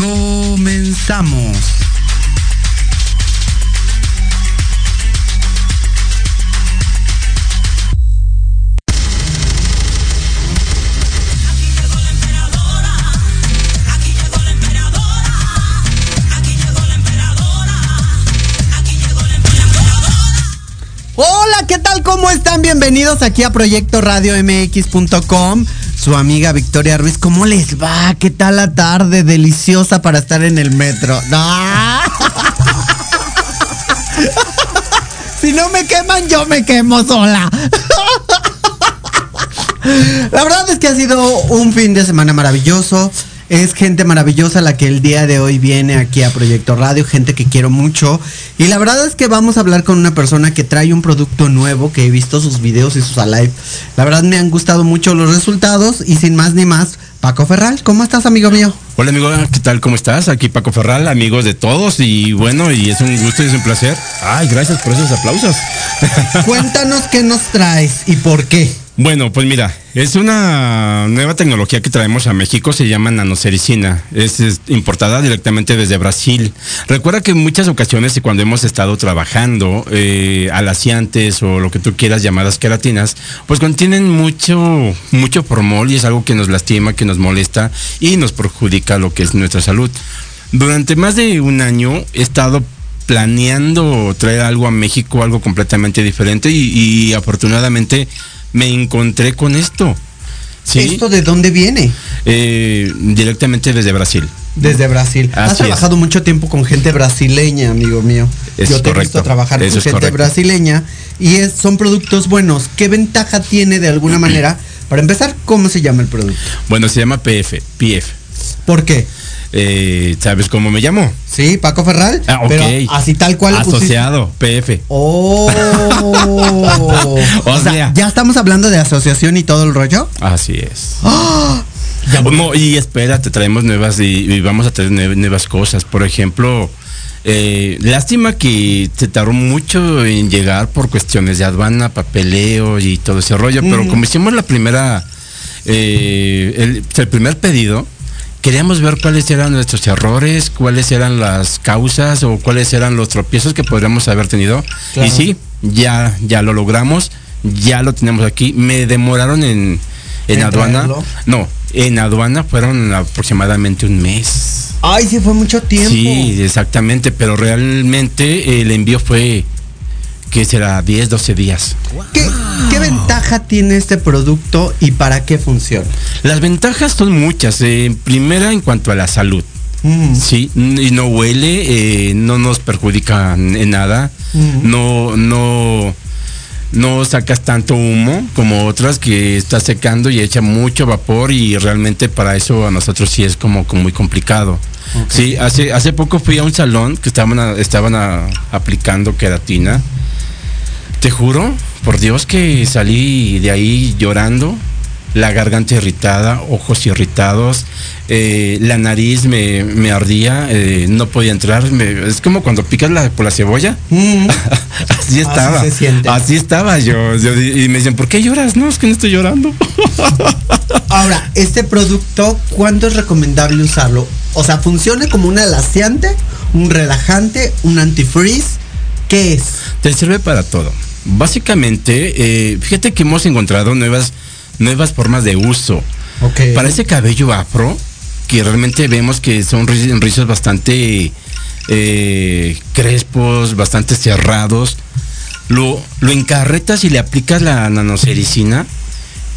Comenzamos. Hola, ¿qué tal? ¿Cómo están? Bienvenidos aquí a Proyecto Radio MX.com. Su amiga Victoria Ruiz, ¿cómo les va? ¿Qué tal la tarde? Deliciosa para estar en el metro. ¡No! Si no me queman, yo me quemo sola. La verdad es que ha sido un fin de semana maravilloso. Es gente maravillosa la que el día de hoy viene aquí a Proyecto Radio, gente que quiero mucho. Y la verdad es que vamos a hablar con una persona que trae un producto nuevo, que he visto sus videos y sus live. La verdad me han gustado mucho los resultados y sin más ni más, Paco Ferral, ¿cómo estás amigo mío? Hola amigo, ¿qué tal? ¿Cómo estás? Aquí Paco Ferral, amigos de todos y bueno, y es un gusto y es un placer. Ay, gracias por esos aplausos. Cuéntanos qué nos traes y por qué. Bueno, pues mira, es una nueva tecnología que traemos a México, se llama nanocericina. Es, importada directamente desde Brasil. Recuerda que en muchas ocasiones cuando hemos estado trabajando eh, alaciantes o lo que tú quieras llamadas queratinas, pues contienen mucho, mucho formol y es algo que nos lastima, que nos molesta y nos perjudica lo que es nuestra salud. Durante más de un año he estado planeando traer algo a México, algo completamente diferente y afortunadamente me encontré con esto. ¿Sí? ¿Esto de dónde viene? Eh, directamente desde Brasil. Desde Brasil. Así Has trabajado es. mucho tiempo con gente brasileña, amigo mío. Es Yo te he visto trabajar Eso con gente correcto. brasileña y es- son productos buenos. ¿Qué ventaja tiene de alguna manera? Para empezar, ¿cómo se llama el producto? Bueno, se llama PF, PF. ¿Por qué? Eh, ¿Sabes cómo me llamo? Sí, Paco Ferral. Ah, ok. Pero así tal cual. Asociado, PF. Oh. O o sea, ya estamos hablando de asociación y todo el rollo. Así es. ¡Ah! Ya. No, y espérate, traemos nuevas y, y vamos a traer nue- nuevas cosas. Por ejemplo, eh, lástima que se tardó mucho en llegar por cuestiones de aduana, papeleo y todo ese rollo. Pero como hicimos la primera, eh, el, el primer pedido, queríamos ver cuáles eran nuestros errores, cuáles eran las causas o cuáles eran los tropiezos que podríamos haber tenido. Claro. Y sí, ya, ya lo logramos, ya lo tenemos aquí. Me demoraron en, en ¿En aduana. traerlo? No, en aduana fueron aproximadamente un mes. Ay, sí, fue mucho tiempo. Sí, exactamente, pero realmente el envío fue, ¿qué será? 10, 12 días. ¿Qué, qué ventaja tiene este producto y para qué funciona? Las ventajas son muchas. eh, primera, en cuanto a la salud. Mm. Sí, y no huele, eh, no nos perjudica en nada, Ujú. no, no, no sacas tanto humo como otras que está secando y echa mucho vapor y realmente para eso a nosotros sí es como, como muy complicado. Ok. Sí, hace, hace poco fui a un salón que estaban, a- estaban a- aplicando queratina. Te juro, por Dios que salí de ahí llorando, la garganta irritada, ojos irritados, eh, la nariz me, me ardía, eh, no podía entrar, me- es como cuando picas la, por la cebolla. Mm. Así estaba. Así estaba yo. Y me dicen, ¿por qué lloras? No, es que no estoy llorando. Ahora, este producto, ¿cuándo es recomendable usarlo? O sea, ¿funciona como un alaciante, un relajante, un antifreeze? ¿Qué es? Te sirve para todo. Básicamente, eh, fíjate que hemos encontrado nuevas, nuevas formas de uso. Para ese cabello afro, que realmente vemos que son ri- rizos bastante eh, crespos, bastante cerrados, lo, lo encarretas y le aplicas la nanocericina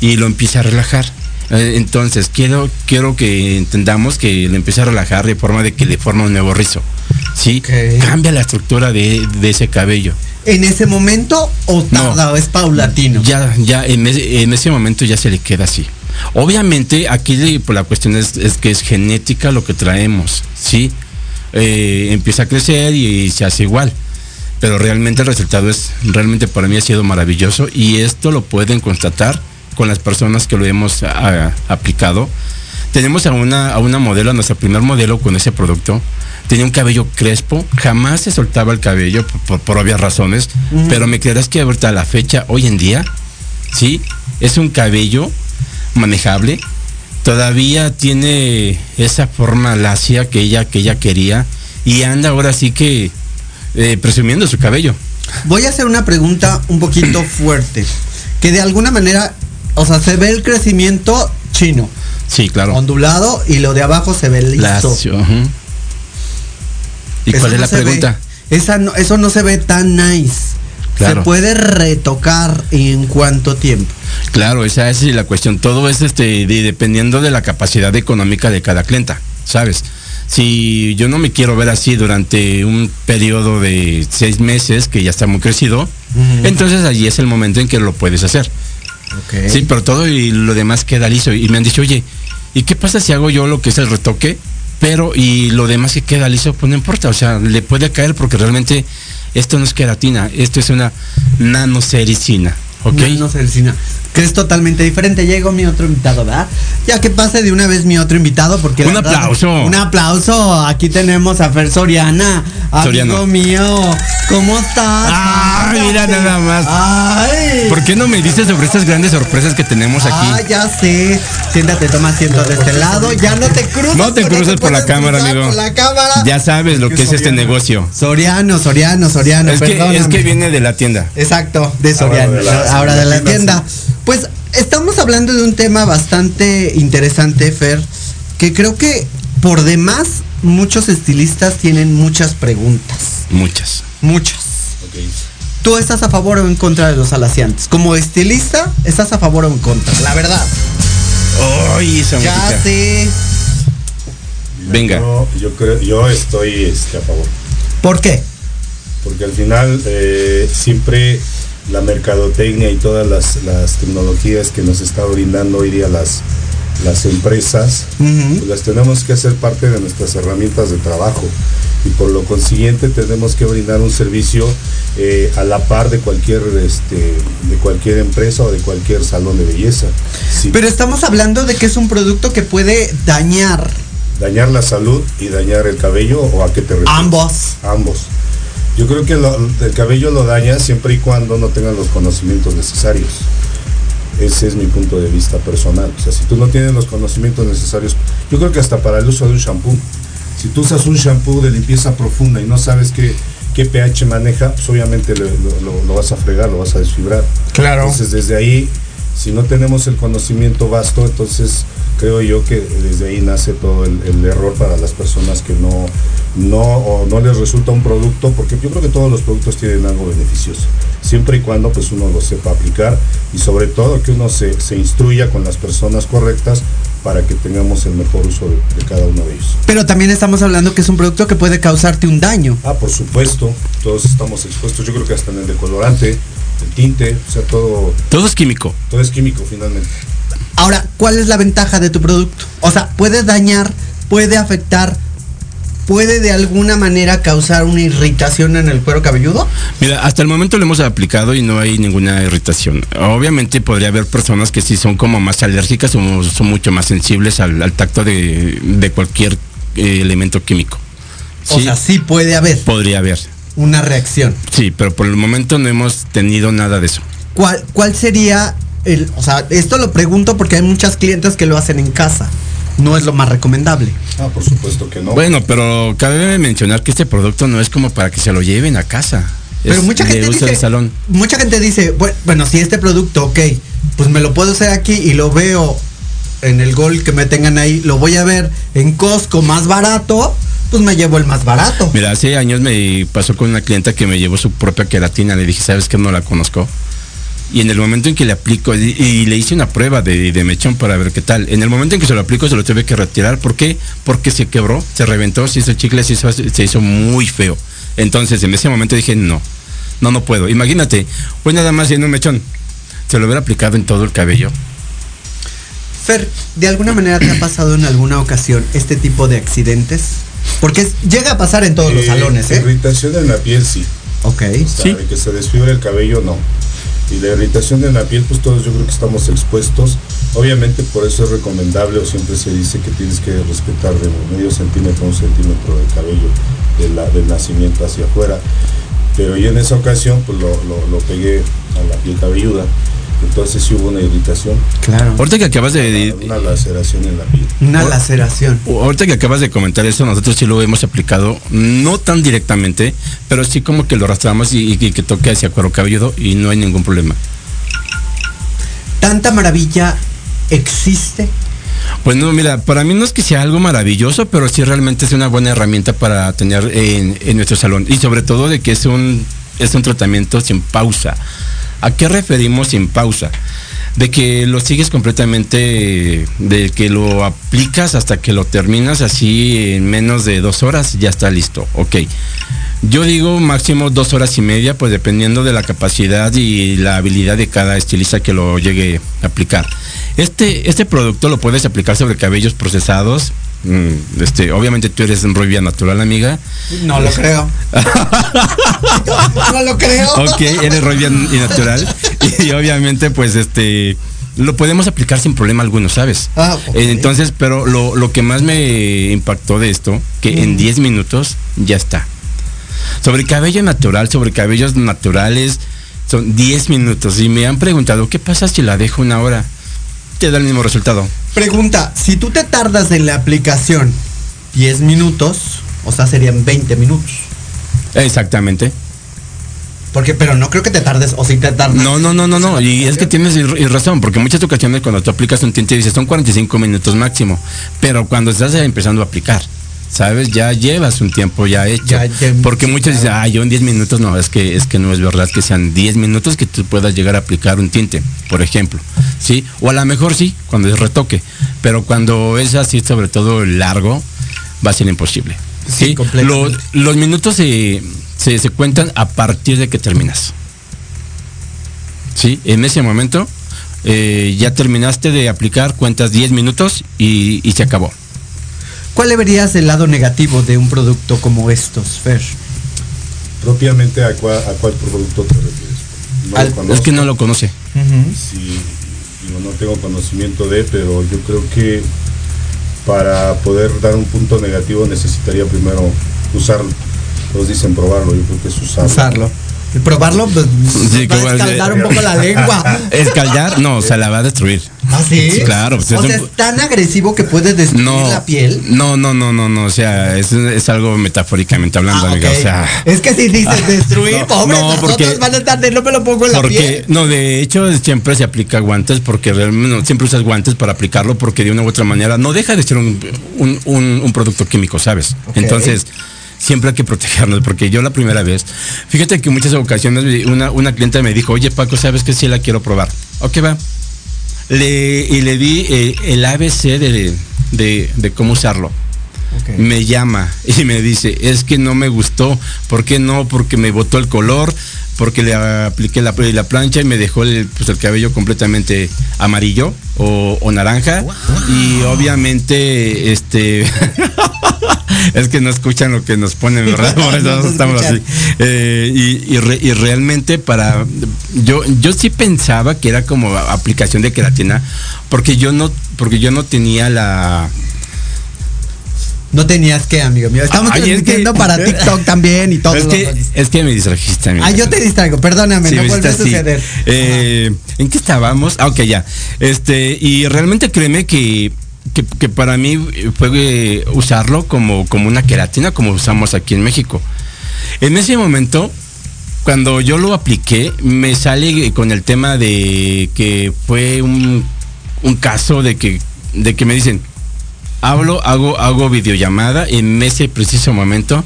y lo empieza a relajar. Eh, Entonces, quiero, quiero que entendamos que lo empieza a relajar de forma de que le forma un nuevo rizo. ¿Sí? Cambia la estructura de, de ese cabello. ¿En ese momento o No. tarda es paulatino? Ya, ya, en ese, en ese momento ya se le queda así. Obviamente aquí pues, la cuestión es, que es genética lo que traemos, ¿sí? Eh, empieza a crecer y, se hace igual. Pero realmente el resultado es, realmente para mí ha sido maravilloso y esto lo pueden constatar con las personas que lo hemos aplicado. Tenemos a una, a una modelo, a nuestro primer modelo con ese producto. Tenía un cabello crespo, jamás se soltaba el cabello por, obvias razones, pero me creerás que ahorita a la fecha, hoy en día, sí, es un cabello manejable, todavía tiene esa forma lacia que ella, que ella quería y anda ahora sí que eh, presumiendo su cabello. Voy a hacer una pregunta un poquito fuerte, que de alguna manera, o sea, se ve el crecimiento chino. Sí, claro. Ondulado y lo de abajo se ve liso. ¿Y cuál es la pregunta? Esa eso no se ve tan nice. Se puede retocar en cuánto tiempo. Claro, esa es la cuestión. Todo es este dependiendo de la capacidad económica de cada clienta, ¿sabes? Si yo no me quiero ver así durante un periodo de seis meses, que ya está muy crecido, entonces allí es el momento en que lo puedes hacer. Sí, pero todo y lo demás queda liso. Y me han dicho, oye, ¿y qué pasa si hago yo lo que es el retoque? Pero y lo demás que queda liso, pues no importa, o sea, le puede caer porque realmente esto no es queratina, esto es una nanosericina. ¿Ok? Nanosericina que es totalmente diferente. Llegó mi otro invitado, ¿verdad? Ya que pase de una vez mi otro invitado, porque. Un aplauso. un aplauso. Aquí tenemos a Fer Soriana. Amigo mío. ¿Cómo estás? Ay, mira nada más. Ay. ¿Por qué no me dices sobre estas grandes sorpresas que tenemos aquí? Ah, ya sé. Siéntate, toma asiento de este lado. Ya no te cruces. No te cruces por la cámara, amigo. Por la cámara. Ya sabes lo que es este negocio. Soriano, Soriano, Soriano. Es, que, es que viene de la tienda. Exacto, de Soriano. Ahora de la, tienda. Pues estamos hablando de un tema bastante interesante, Fer, que creo que por demás muchos estilistas tienen muchas preguntas. Muchas. Muchas. ¿Tú estás a favor o en contra de los alaciantes? Como estilista, ¿estás a favor o en contra? La verdad. Ay, Ya sé. Venga. Yo, creo, yo estoy este, a favor. ¿Por qué? Porque al final eh, siempre la mercadotecnia y todas las, tecnologías que nos está brindando hoy día las, las empresas, pues las tenemos que hacer parte de nuestras herramientas de trabajo y por lo consiguiente tenemos que brindar un servicio eh, a la par de cualquier este, de cualquier empresa o de cualquier salón de belleza. Pero estamos hablando de que es un producto que puede dañar. Dañar la salud y dañar el cabello o a qué te refieres? Ambos. Ambos. Yo creo que el cabello lo daña siempre y cuando no tengan los conocimientos necesarios. Ese es mi punto de vista personal. O sea, si tú no tienes los conocimientos necesarios, yo creo que hasta para el uso de un shampoo. Si tú usas un shampoo de limpieza profunda y no sabes qué, qué pH maneja, pues obviamente lo, lo, vas a fregar, lo vas a desfibrar. Claro. Entonces desde ahí, si no tenemos el conocimiento vasto, entonces creo yo que desde ahí nace todo el, error para las personas que no, no, no les resulta un producto, porque yo creo que todos los productos tienen algo beneficioso, siempre y cuando pues uno lo sepa aplicar y sobre todo que uno se, instruya con las personas correctas para que tengamos el mejor uso de, cada uno de ellos. Pero también estamos hablando que es un producto que puede causarte un daño. Ah, por supuesto, todos estamos expuestos, yo creo que hasta en el decolorante, el tinte, o sea, todo... Todo es químico. Todo es químico finalmente. Ahora, ¿cuál es la ventaja de tu producto? O sea, puede dañar, puede afectar, puede de alguna manera causar una irritación en el cuero cabelludo? Mira, hasta el momento lo hemos aplicado y no hay ninguna irritación. Obviamente podría haber personas que sí son como más alérgicas o son mucho más sensibles al, tacto de, cualquier eh, elemento químico. O sea, sí puede haber. Podría haber. Una reacción. Sí, pero por el momento no hemos tenido nada de eso. ¿Cuál, cuál sería o sea, esto lo pregunto porque hay muchas clientes que lo hacen en casa. No es lo más recomendable. Ah, por supuesto que no. Bueno, pero cabe mencionar que este producto no es como para que se lo lleven a casa. Pero mucha gente dice, salón. mucha gente dice, bueno, si este producto, ok, pues me lo puedo hacer aquí y lo veo en el gol que me tengan ahí, lo voy a ver en Costco más barato, pues me llevo el más barato. Mira, hace años me pasó con una clienta que me llevó su propia queratina, le dije, ¿sabes que no la conozco? y en el momento en que le aplico, y, le hice una prueba de, mechón para ver qué tal, en el momento en que se lo aplico se lo tuve que retirar, ¿por qué? Porque se quebró, se reventó, se hizo chicle, se hizo, se hizo muy feo. Entonces en ese momento dije, no, no, no puedo. Imagínate, pues nada más en un mechón, se lo hubiera aplicado en todo el cabello. Fer, ¿de alguna manera te ha pasado en alguna ocasión este tipo de accidentes? Porque es- llega a pasar en todos los Eh, salones, ¿eh? Irritación en la piel, sí. Ok. O sea, de que se desfibra el cabello, no. Y la irritación en la piel, pues todos yo creo que estamos expuestos. Obviamente por eso es recomendable o siempre se dice que tienes que respetar de medio centímetro a un centímetro de cabello de la, del nacimiento hacia afuera. Pero yo en esa ocasión pues lo, lo- lo pegué a la piel cabelluda. Entonces sí hubo una irritación, Claro. Ahorita que acabas de, una laceración en la piel. Una laceración. Ahorita que acabas de comentar eso, nosotros sí lo hemos aplicado, no tan directamente, pero sí como que lo arrastramos y, y que toque hacia cuero cabelludo y no hay ningún problema. ¿Tanta maravilla existe? Pues no, mira, para mí no es que sea algo maravilloso, pero sí realmente es una buena herramienta para tener en, en nuestro salón. Y sobre todo de que es un, es un tratamiento sin pausa. ¿A qué referimos sin pausa? De que lo sigues completamente, de que lo aplicas hasta que lo terminas así en menos de dos horas, ya está listo. Ok. Yo digo máximo dos horas y media, pues dependiendo de la capacidad y la habilidad de cada estilista que lo llegue a aplicar. Este, este producto lo puedes aplicar sobre cabellos procesados. Mm, Este, obviamente tú eres rubia natural, amiga. No lo creo. no lo creo. Ok, eres rubia y natural. Y, obviamente, pues este lo podemos aplicar sin problema alguno, ¿sabes? Ah, Entonces, pero lo, lo que más me impactó de esto, que en 10 minutos ya está. Sobre cabello natural, sobre cabellos naturales, son 10 minutos. Y me han preguntado, ¿qué pasa si la dejo una hora? Te da el mismo resultado. Pregunta, si tú te tardas en la aplicación 10 minutos, o sea, serían 20 minutos. Exactamente. Porque, pero no creo que te tardes, o si te tardas. No, no, no, no, no. Y es que tienes razón, porque muchas ocasiones cuando tú aplicas un tinte dices son 45 minutos máximo. Pero cuando estás empezando a aplicar, ¿sabes? Ya llevas un tiempo ya hecho. Ya, ya, porque muchos dicen, ah, yo en 10 minutos no, es que, es que no es verdad que sean 10 minutos que tú puedas llegar a aplicar un tinte, por ejemplo. ¿Sí? O a lo mejor sí, cuando es retoque. Pero cuando es así, sobre todo largo, va a ser imposible. Sí, Sí, completamente. Los, los minutos se, se, se cuentan a partir de que terminas. Sí, en ese momento eh, ya terminaste de aplicar, cuentas 10 minutos y, y se acabó. ¿Cuál le verías el lado negativo de un producto como estos, Fer? Propiamente a cuál, a cuál producto te refieres. No Al- Es que no lo conoce. Sí, digo, no tengo conocimiento de, pero yo creo que para poder dar un punto negativo necesitaría primero usarlo. Todos dicen probarlo, yo creo que es usarlo. Usarlo. Probarlo pues, Sí, va a escaldar un poco la lengua. Escallar, no, se la va a destruir. ¿Ah, sí? Sí, claro, pues, o es sea, un- es tan agresivo que puede destruir No, la piel. no, no, no, no, no, o sea, es, es algo metafóricamente hablando, Ah, amiga, o sea. es que si dices destruir, no, pobre, no, porque- nosotros van a estar de no me lo pongo en la Porque, piel. no, de hecho siempre se aplica guantes porque realmente siempre usas guantes para aplicarlo porque de una u otra manera no deja de ser un, un- un- producto químico, ¿sabes? Entonces, siempre hay que protegernos porque yo la primera vez, fíjate que en muchas ocasiones una, una clienta me dijo, oye Paco, ¿sabes que sí la quiero probar? Ok, va. Le, y le di eh, el ABC de, de- de cómo usarlo Ok. me llama y me dice, es que no me gustó, ¿por qué no? Porque me botó el color, porque le apliqué la, la plancha y me dejó el, pues, el cabello completamente amarillo o, o naranja. Y obviamente, este, es que no escuchan lo que nos ponen, ¿verdad? Por eso No estamos así. Eh, y, y re- y realmente para, yo, yo sí pensaba que era como aplicación de queratina, porque yo no, porque yo no tenía la, No tenías que, amigo mío. Estamos Ay, es transmitiendo que- para TikTok también y todo. Es que, es que me distrajiste, amigo. Ah, yo te distraigo, perdóname, Sí, no vuelve a suceder. Eh, ¿En qué estábamos? Ah, ok, ya. Este, y realmente créeme que, que, que para mí fue eh, usarlo como, como una queratina, como usamos aquí en México. En ese momento, cuando yo lo apliqué, me sale con el tema de que fue un, un caso de que, de que me dicen, hablo, hago, hago videollamada en ese preciso momento.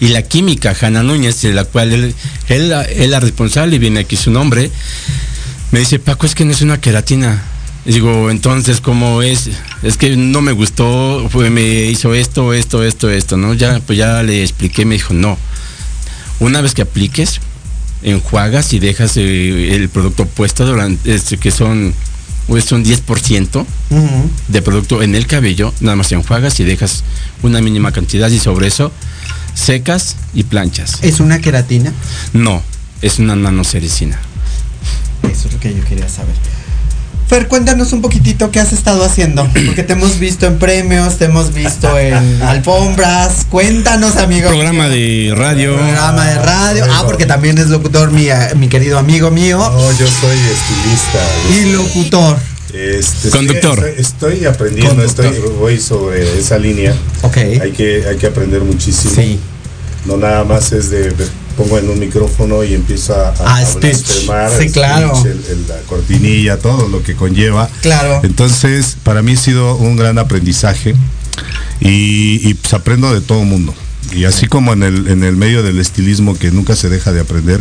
Y la química, Hanna Núñez, de la cual él, él, es la responsable, y viene aquí su nombre, me dice, Paco, es que no es una queratina. Digo, entonces, ¿cómo es? Es que no me gustó, fue, me hizo esto, esto, esto, esto, ¿no? Ya, pues ya le expliqué, me dijo, no. Una vez que apliques, enjuagas y dejas eh, el producto puesto durante, este, que son es un 10% Ujú. de producto en el cabello, nada más te enjuagas y dejas una mínima cantidad y sobre eso secas y planchas. ¿Es una queratina? No, es una nanocericina. Eso es lo que yo quería saber. Fer, cuéntanos un poquitito qué has estado haciendo. Porque te hemos visto en premios, te hemos visto en alfombras. Cuéntanos, amigo. Programa de radio. Programa de radio. Ah, porque también es locutor mi, mi querido amigo mío. No, yo soy estilista. Y locutor. Este, Conductor. sí, Estoy, estoy aprendiendo, Conductor. estoy, voy sobre esa línea. Ok. Hay que, hay que aprender muchísimo. Sí. No nada más es de, de- pongo en un micrófono y empiezo a, Ah, a blasfemar, Sí, claro. el- el- la cortinilla, todo lo que conlleva. Claro. Entonces, para mí ha sido un gran aprendizaje y, y, pues aprendo de todo mundo. Y así como en el, en el medio del estilismo que nunca se deja de aprender,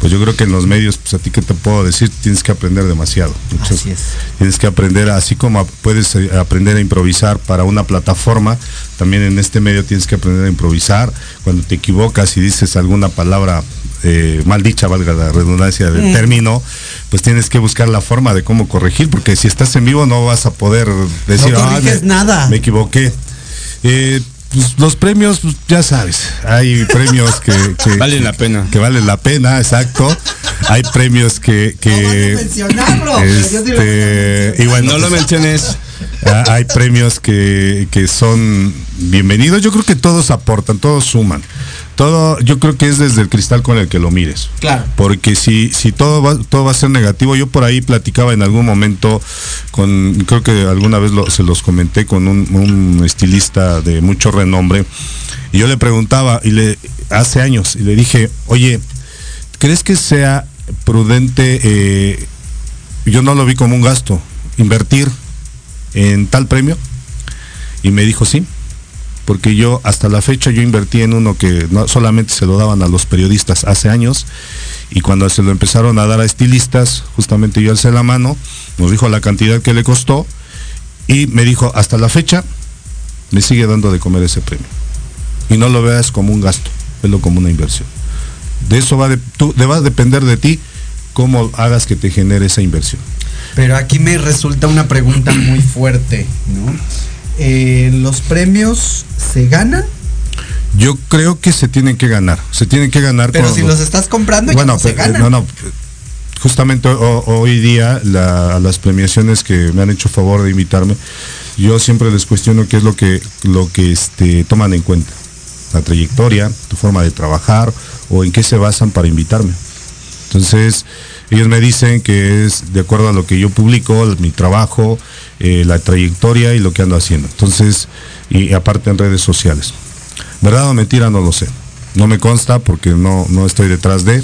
pues yo creo que en los medios, pues a ti que te puedo decir, tienes que aprender demasiado. Así es. Tienes que aprender, así como puedes eh, aprender a improvisar para una plataforma, también en este medio tienes que aprender a improvisar. Cuando te equivocas y dices alguna palabra eh, mal dicha, valga la redundancia del término, pues tienes que buscar la forma de cómo corregir, porque si estás en vivo no vas a poder decir, No "Ah, me- nada". Me equivoqué. Eh, pues, los premios, pues, ya sabes, hay premios que, que- Valen la pena. que valen la pena, exacto. Hay premios que, que No mencionarlo, este, y bueno, No lo pues, menciones. Ah, hay premios que, que son bienvenidos. Yo creo que todos aportan, todos suman. Todo, yo creo que es desde el cristal con el que lo mires. Claro. Porque si, si todo va, todo va a ser negativo, yo por ahí platicaba en algún momento con, creo que alguna vez lo- se los comenté con un, un estilista de mucho renombre, y yo le preguntaba, y le, hace años, y le dije, oye, ¿crees que sea prudente, eh, yo no lo vi como un gasto, invertir en tal premio? Y me dijo, sí, porque yo hasta la fecha yo invertí en uno que no solamente se lo daban a los periodistas hace años y cuando se lo empezaron a dar a estilistas, justamente yo alcé la mano, nos dijo la cantidad que le costó y me dijo, hasta la fecha me sigue dando de comer ese premio. Y no lo veas como un gasto, velo como una inversión. De eso va, de, tú, va a depender de ti cómo hagas que te genere esa inversión. Pero aquí me resulta una pregunta muy fuerte, ¿no? Eh, ¿Los premios se ganan? Yo creo que se tienen que ganar, se tienen que ganar. Pero si los estás comprando, ya no se pe- ganan. no, no, justamente ho- hoy día la- las premiaciones que me han hecho favor de invitarme, yo siempre les cuestiono qué es lo que lo que este, toman en cuenta, la trayectoria, tu forma de trabajar o en qué se basan para invitarme. Entonces ellos me dicen que es de acuerdo a lo que yo publico, mi trabajo, eh, la trayectoria y lo que ando haciendo. Entonces y aparte en redes sociales. ¿Verdad o mentira? No lo sé. No me consta porque no, no estoy detrás de,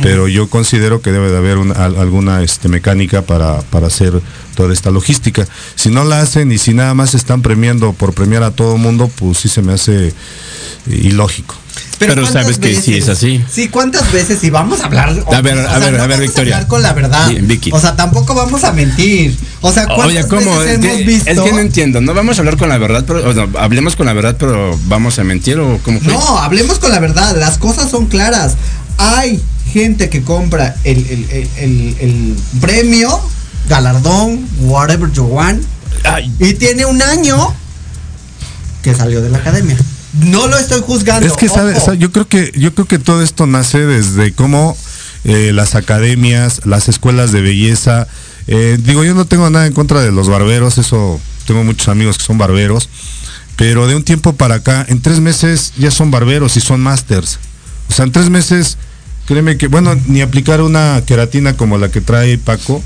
pero yo considero que debe de haber una- al- alguna este, mecánica para, para hacer toda esta logística. Si no la hacen y si nada más están premiando por premiar a todo mundo, pues sí se me hace eh, ilógico. Pero ¿cuántas sabes que sí es así. Sí, ¿cuántas veces? Y vamos a hablar. A ver, a ver, a ver, Victoria. hablar con la verdad. Vicky. O sea, tampoco vamos a mentir. O sea, ¿cuántas Oye, ¿cómo? veces Es que, hemos visto? es que no entiendo. No vamos a hablar con la verdad, pero o hablemos con la verdad, pero vamos a mentir o cómo fue? No, hablemos con la verdad. Las cosas son claras. Hay gente que compra el, el- el- el- el premio, galardón, whatever you want, Ay, y tiene un año que salió de la academia. No lo estoy juzgando. Es que sabe, yo creo que yo creo que todo esto nace desde cómo eh, las academias, las escuelas de belleza. eh, digo, yo no tengo nada en contra de los barberos, eso tengo muchos amigos que son barberos, pero de un tiempo para acá, en tres meses ya son barberos y son masters. O sea, en tres meses, créeme que, bueno, ni aplicar una queratina como la que trae Paco,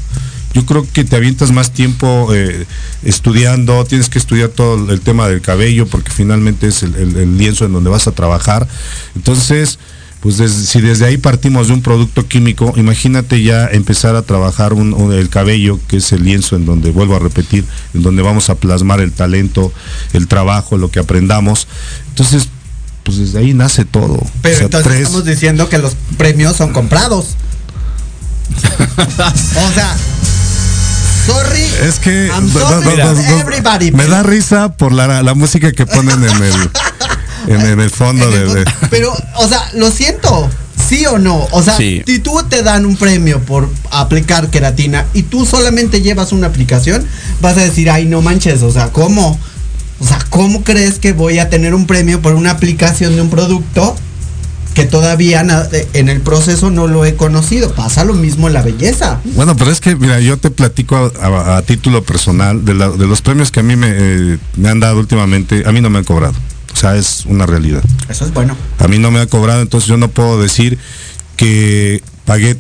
yo creo que te avientas más tiempo eh, estudiando, tienes que estudiar todo el tema del cabello porque finalmente es el, el- el lienzo en donde vas a trabajar. Entonces, pues si desde ahí partimos de un producto químico, imagínate ya empezar a trabajar un- un- el cabello, que es el lienzo en donde, vuelvo a repetir, en donde vamos a plasmar el talento, el trabajo, lo que aprendamos. Entonces, pues desde ahí nace todo. Pero O sea, entonces tres- estamos diciendo que los premios son comprados. o sea, sorry. Es que I'm sorry everybody, me da risa por la, la música que ponen en el en, en el fondo en de, el de- fondo. Pero, o sea, lo siento. ¿Sí o no? O sea, Sí. si tú te dan un premio por aplicar queratina y tú solamente llevas una aplicación, vas a decir, ay, no manches, o sea, ¿cómo? O sea, ¿cómo crees que voy a tener un premio por una aplicación de un producto que todavía en el proceso no lo he conocido? Pasa lo mismo en la belleza. Bueno, pero es que, mira, yo te platico a, a- a título personal de, la- de los premios que a mí me, eh, me han dado últimamente, a mí no me han cobrado. O sea, es una realidad. Eso es bueno. A mí no me ha cobrado, entonces yo no puedo decir que pagué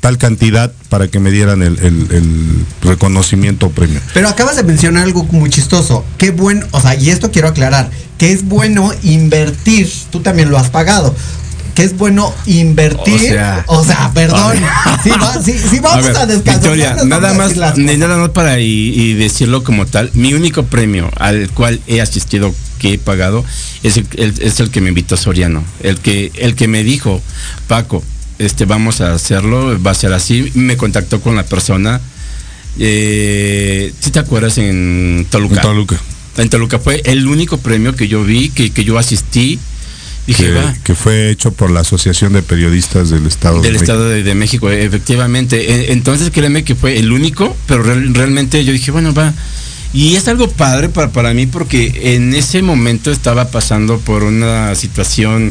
tal cantidad para que me dieran el, el- el reconocimiento o premio. Pero acabas de mencionar algo muy chistoso. Qué bueno, o sea, y esto quiero aclarar, que es bueno invertir, tú también lo has pagado. Que es bueno invertir, O o sea, perdón, si, va- si- si vamos a, ver, descansar. Victoria, nada más, ni nada más para y, y decirlo como tal. Mi único premio al cual he asistido, que he pagado, es el, el- es el que me invitó Soriano. El que, el que me dijo, Paco, este, vamos a hacerlo, va a ser así. Me contactó con la persona. Eh, si te acuerdas en Toluca? En Toluca. En Toluca fue el único premio que yo vi, que, que yo asistí. Dije, Que, fue hecho por la Asociación de Periodistas del Estado del de México. Estado de, de México, efectivamente. E- Entonces créeme que fue el único, pero real- realmente yo dije, bueno, va. Y es algo padre para, para mí porque en ese momento estaba pasando por una situación,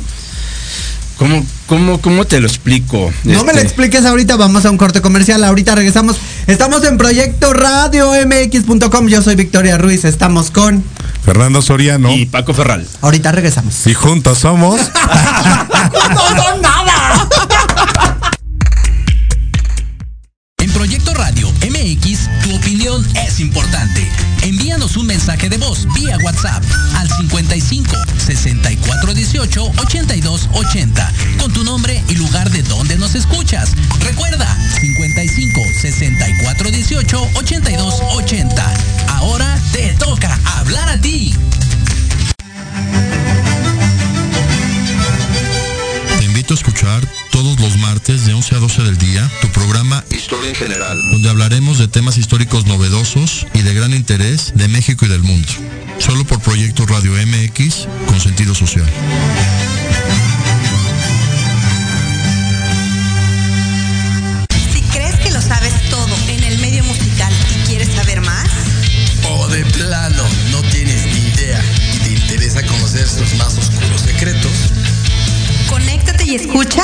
¿cómo, cómo, cómo te lo explico? No me lo Este, expliques ahorita, vamos a un corte comercial, ahorita regresamos. Estamos en Proyecto Radio MX.com, yo soy Victoria Ruiz, estamos con... Fernando Soriano. Y Paco Ferral. Ahorita regresamos. Y juntos somos. ¡No son nada! En Proyecto Radio MX, tu opinión es importante. Un mensaje de voz vía WhatsApp al 55 64 18 82 80 con tu nombre y lugar de donde nos escuchas. Recuerda 55 64 18 82 80. Ahora te toca hablar a ti. Te invito a escuchar todos los martes de 11 a 12 del día tu programa Historia en General, donde hablaremos de temas históricos novedosos y de gran interés de México y del mundo. Solo por Proyecto Radio MX con sentido social. Si crees que lo sabes todo en el medio musical y quieres saber más, O de plano no tienes ni idea y te interesa conocer sus más oscuros secretos, conéctate y escucha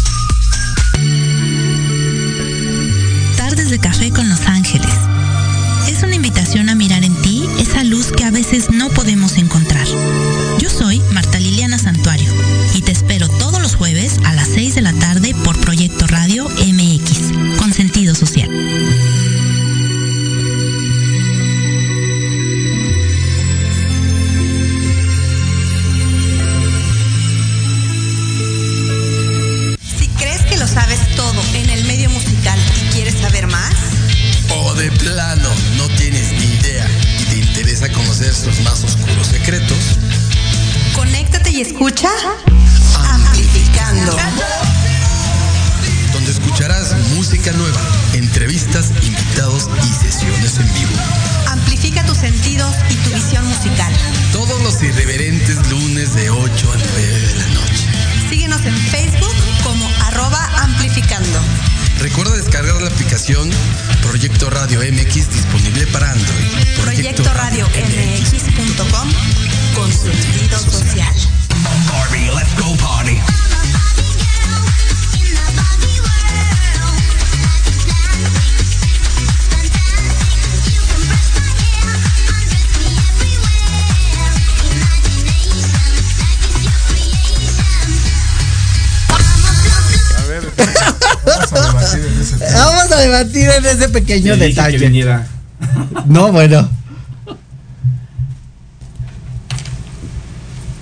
Ese pequeño Le dije detalle. que viniera. No, bueno.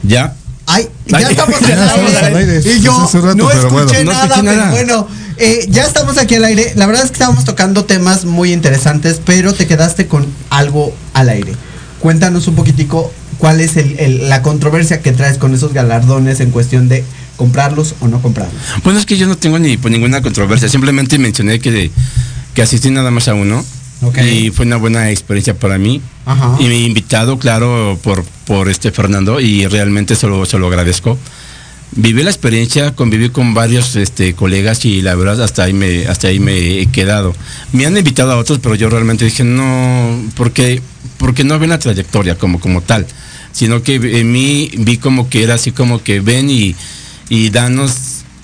¿Ya? Ay, ya estamos ya al aire. Y yo rato, no pero escuché bueno. No nada, escuché pero nada. bueno. eh, ya estamos aquí al aire. La verdad es que estábamos tocando temas muy interesantes, pero te quedaste con algo al aire. Cuéntanos un poquitico cuál es el- el- la controversia que traes con esos galardones en cuestión de comprarlos o no comprarlos. Bueno, es que yo no tengo ni pues, ninguna controversia. Simplemente mencioné que, que asistí nada más a uno. Y fue una buena experiencia para mí. Ajá. Y me invitado, claro, por, por este Fernando. Y realmente se lo, se lo agradezco. Viví la experiencia, conviví con varios este, colegas y la verdad hasta ahí me hasta ahí me he quedado. Me han invitado a otros, pero yo realmente dije no, porque porque no ven la trayectoria como como tal, sino que en mí vi como que era así como que ven y y danos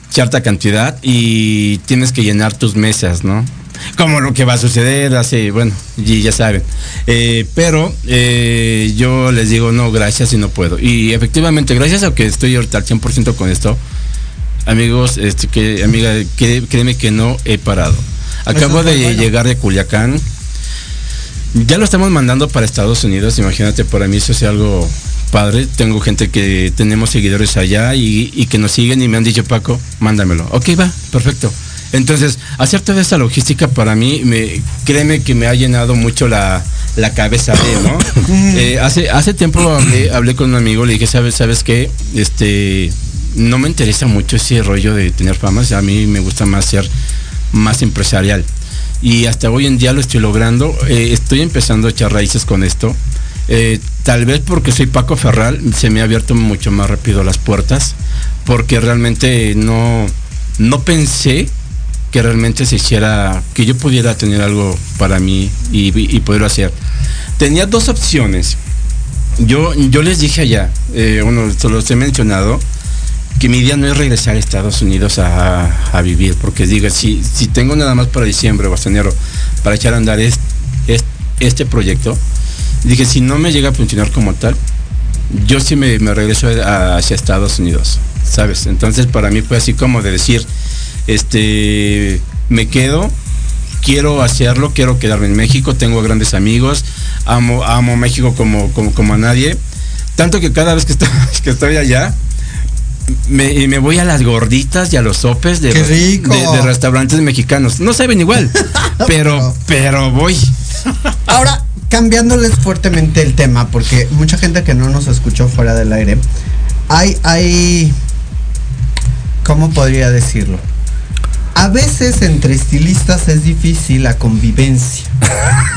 cierta cantidad y tienes que llenar tus mesas, ¿no? Como lo que va a suceder, así, bueno, y ya saben. Eh, pero eh, yo les digo, no, gracias y no puedo. Y efectivamente, gracias a que estoy ahorita al 100% con esto, amigos, este, que, amiga, cré- créeme que no he parado. Acabo de bueno. llegar de Culiacán. Ya lo estamos mandando para Estados Unidos, imagínate, para mí eso es algo padre. Tengo gente que tenemos seguidores allá y, y que nos siguen y me han dicho, Paco, mándamelo. Ok, va, perfecto. Entonces, hacer toda esa logística para mí, me, créeme que me ha llenado mucho la, la cabeza de, ¿no? Eh, hace, hace tiempo hablé, hablé con un amigo, le dije, ¿sabes, sabes qué? Este, no me interesa mucho ese rollo de tener fama, o sea, a mí me gusta más ser más empresarial. Y hasta hoy en día lo estoy logrando. Eh, estoy empezando a echar raíces con esto. Eh, tal vez porque soy Paco Ferral, se me ha abierto mucho más rápido las puertas. Porque realmente no, no pensé que realmente se hiciera, que yo pudiera tener algo para mí y, y poderlo hacer. Tenía dos opciones. Yo, yo les dije allá, eh, bueno, se los he mencionado, que mi idea no es regresar a Estados Unidos a, vivir, porque diga, si, si tengo nada más para diciembre o hasta enero para echar a andar es- es- este proyecto, dije, si no me llega a funcionar como tal, yo sí me, me regreso a- hacia Estados Unidos, ¿sabes? Entonces para mí fue así como de decir, este, me quedo, quiero hacerlo, quiero quedarme en México, tengo grandes amigos, amo, amo México como, como, como a nadie, tanto que cada vez que estoy, que estoy allá, me, voy a las gorditas y a los sopes de, de, de restaurantes mexicanos. No saben igual, pero, pero voy. Ahora, cambiándoles fuertemente el tema, porque mucha gente que no nos escuchó fuera del aire, hay, hay, ¿cómo podría decirlo? A veces entre estilistas es difícil la convivencia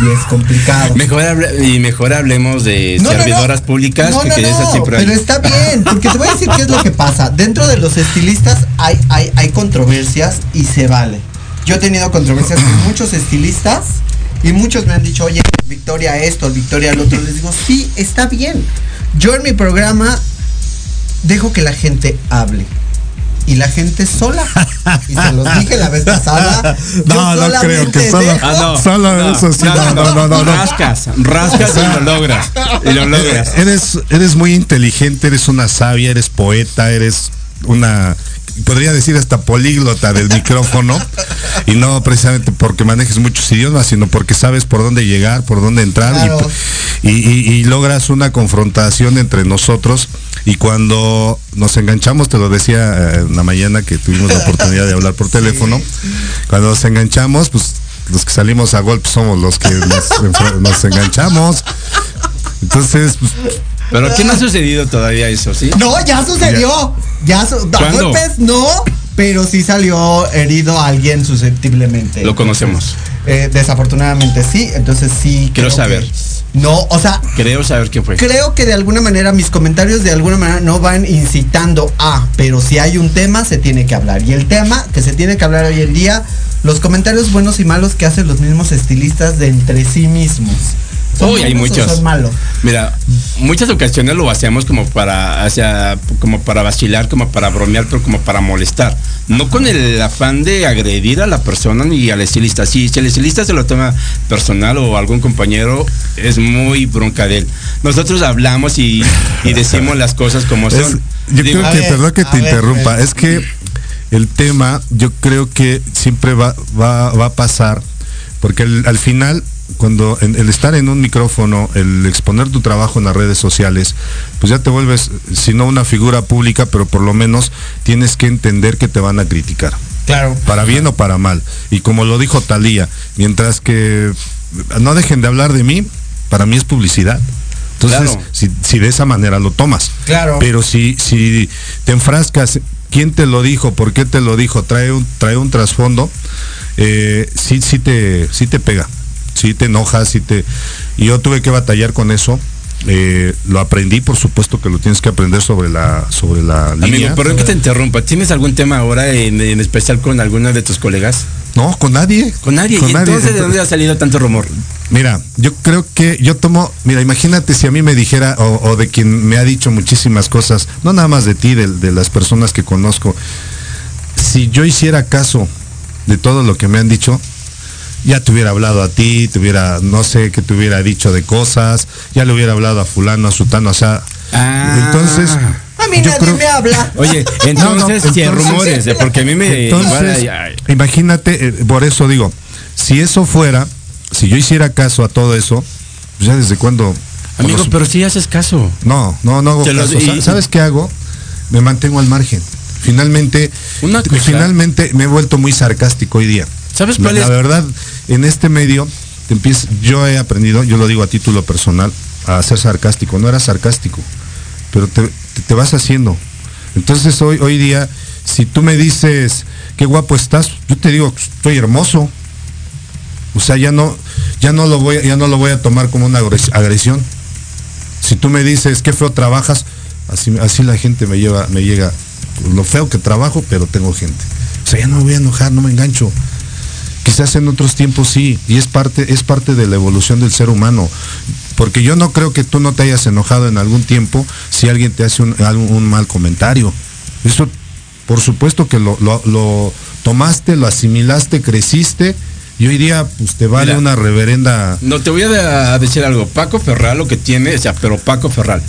y es complicado. Mejor hable- y mejor hablemos de No, no, no. servidoras públicas No, que, no, que de esas no, siempre hay. pero está bien, porque te voy a decir qué es lo que pasa. Dentro de los estilistas hay, hay, hay controversias y se vale. Yo he tenido controversias con muchos estilistas y muchos me han dicho, oye, Victoria esto, Victoria lo otro. Les digo, sí, está bien. Yo en mi programa dejo que la gente hable. Y la gente sola. Y se los dije la vez pasada. yo No, no creo que solo- dejo- Ah, no. Solo eso sí, no, no, no, no, no. Rascas, rascas y lo logras. Y lo logras. Eres, eres muy inteligente, eres una sabia, eres poeta, eres una, podría decir hasta políglota del micrófono. Y no precisamente porque manejes muchos idiomas, sino porque sabes por dónde llegar, por dónde entrar y- Claro. y, y- y logras una confrontación entre nosotros. Y cuando nos enganchamos, te lo decía eh, en la mañana que tuvimos la oportunidad de hablar por teléfono, cuando nos enganchamos, pues los que salimos a golpe somos los que nos, nos enganchamos. Entonces, pues, Pero aquí no ha sucedido todavía eso, ¿sí? No, ya sucedió. Ya su- a no, pero sí salió herido alguien susceptiblemente. Lo conocemos. Eh, desafortunadamente sí, entonces sí. Quiero creo saber. que- no, o sea, Creo saber quién fue. creo que de alguna manera mis comentarios de alguna manera no van incitando a, pero si hay un tema se tiene que hablar. Y el tema que se tiene que hablar hoy en día, los comentarios buenos y malos que hacen los mismos estilistas de entre sí mismos. ¿Son Uy, hay muchos. Son malos. Mira, muchas ocasiones lo hacemos como para, hacia, como para vacilar, como para bromear, pero como para molestar. No con el afán de agredir a la persona ni al estilista. Si, si el estilista se lo toma personal o algún compañero, es muy bronca de él. Nosotros hablamos y, y decimos las cosas como Es- son. yo Digo, creo que, ver, perdón que te ver, interrumpa, ver. es que el tema yo creo que siempre va, va, va a pasar, porque el- al final, cuando en- el estar en un micrófono, el exponer tu trabajo en las redes sociales, pues ya te vuelves, si no una figura pública, pero por lo menos tienes que entender que te van a criticar. Claro. Para bien o para mal. Y como lo dijo Talía, mientras que no dejen de hablar de mí, para mí es publicidad. Entonces, Claro. si, si de esa manera lo tomas. Claro. Pero si, si te enfrascas, ¿quién te lo dijo? ¿Por qué te lo dijo? Trae un, trae un trasfondo, eh, sí, sí te, sí te pega, sí te enojas, sí te. Y yo tuve que batallar con eso. eh, lo aprendí, por supuesto que lo tienes que aprender sobre la, sobre la Amigo, línea. perdón que te interrumpa. ¿Tienes algún tema ahora en, en especial con alguna de tus colegas? No, con nadie. Con nadie. Con ¿Y nadie. entonces de dónde ha salido tanto rumor? Mira, yo creo que yo tomo, mira, imagínate si a mí me dijera, o, o de quien me ha dicho muchísimas cosas, no nada más de ti, de, de las personas que conozco, si yo hiciera caso de todo lo que me han dicho, ya te hubiera hablado a ti, te hubiera, no sé, que te hubiera dicho de cosas, ya le hubiera hablado a fulano, a sutano, o sea, entonces... A mí yo nadie creo- me habla. Oye, No, no, entonces, si hay entonces- rumores, eh, porque a mí me... Entonces, igual imagínate, eh, por eso digo, si eso fuera, si yo hiciera caso a todo eso, pues ya desde cuándo... Amigo, conocí- pero sí haces caso. No, no, no hago Te caso. Y- ¿Sabes qué hago? Me mantengo al margen. Finalmente, Una cosa- finalmente me he vuelto muy sarcástico hoy día. ¿Sabes La- cuál la, es? verdad, en este medio, te yo he aprendido, yo lo digo a título personal, a ser sarcástico. No era sarcástico, pero te, te- te vas haciendo. Entonces hoy, hoy día, si tú me dices qué guapo estás, yo te digo, estoy hermoso. O sea, ya no, ya no lo voy, a- ya no lo voy a tomar como una agres- agresión. Si tú me dices qué feo trabajas, así, así la gente me lleva, me llega lo feo que trabajo, pero tengo gente. O sea, ya no me voy a enojar, no me engancho. Quizás en otros tiempos sí, y es parte, es parte de la evolución del ser humano. Porque yo no creo que tú no te hayas enojado en algún tiempo si alguien te hace un, mal comentario. Eso, por supuesto que lo, lo- lo tomaste, lo asimilaste, creciste, y hoy día pues te vale Mira. una reverenda No, te voy a, de- a decir algo. Paco Ferral lo que tiene, o sea, pero Paco Ferral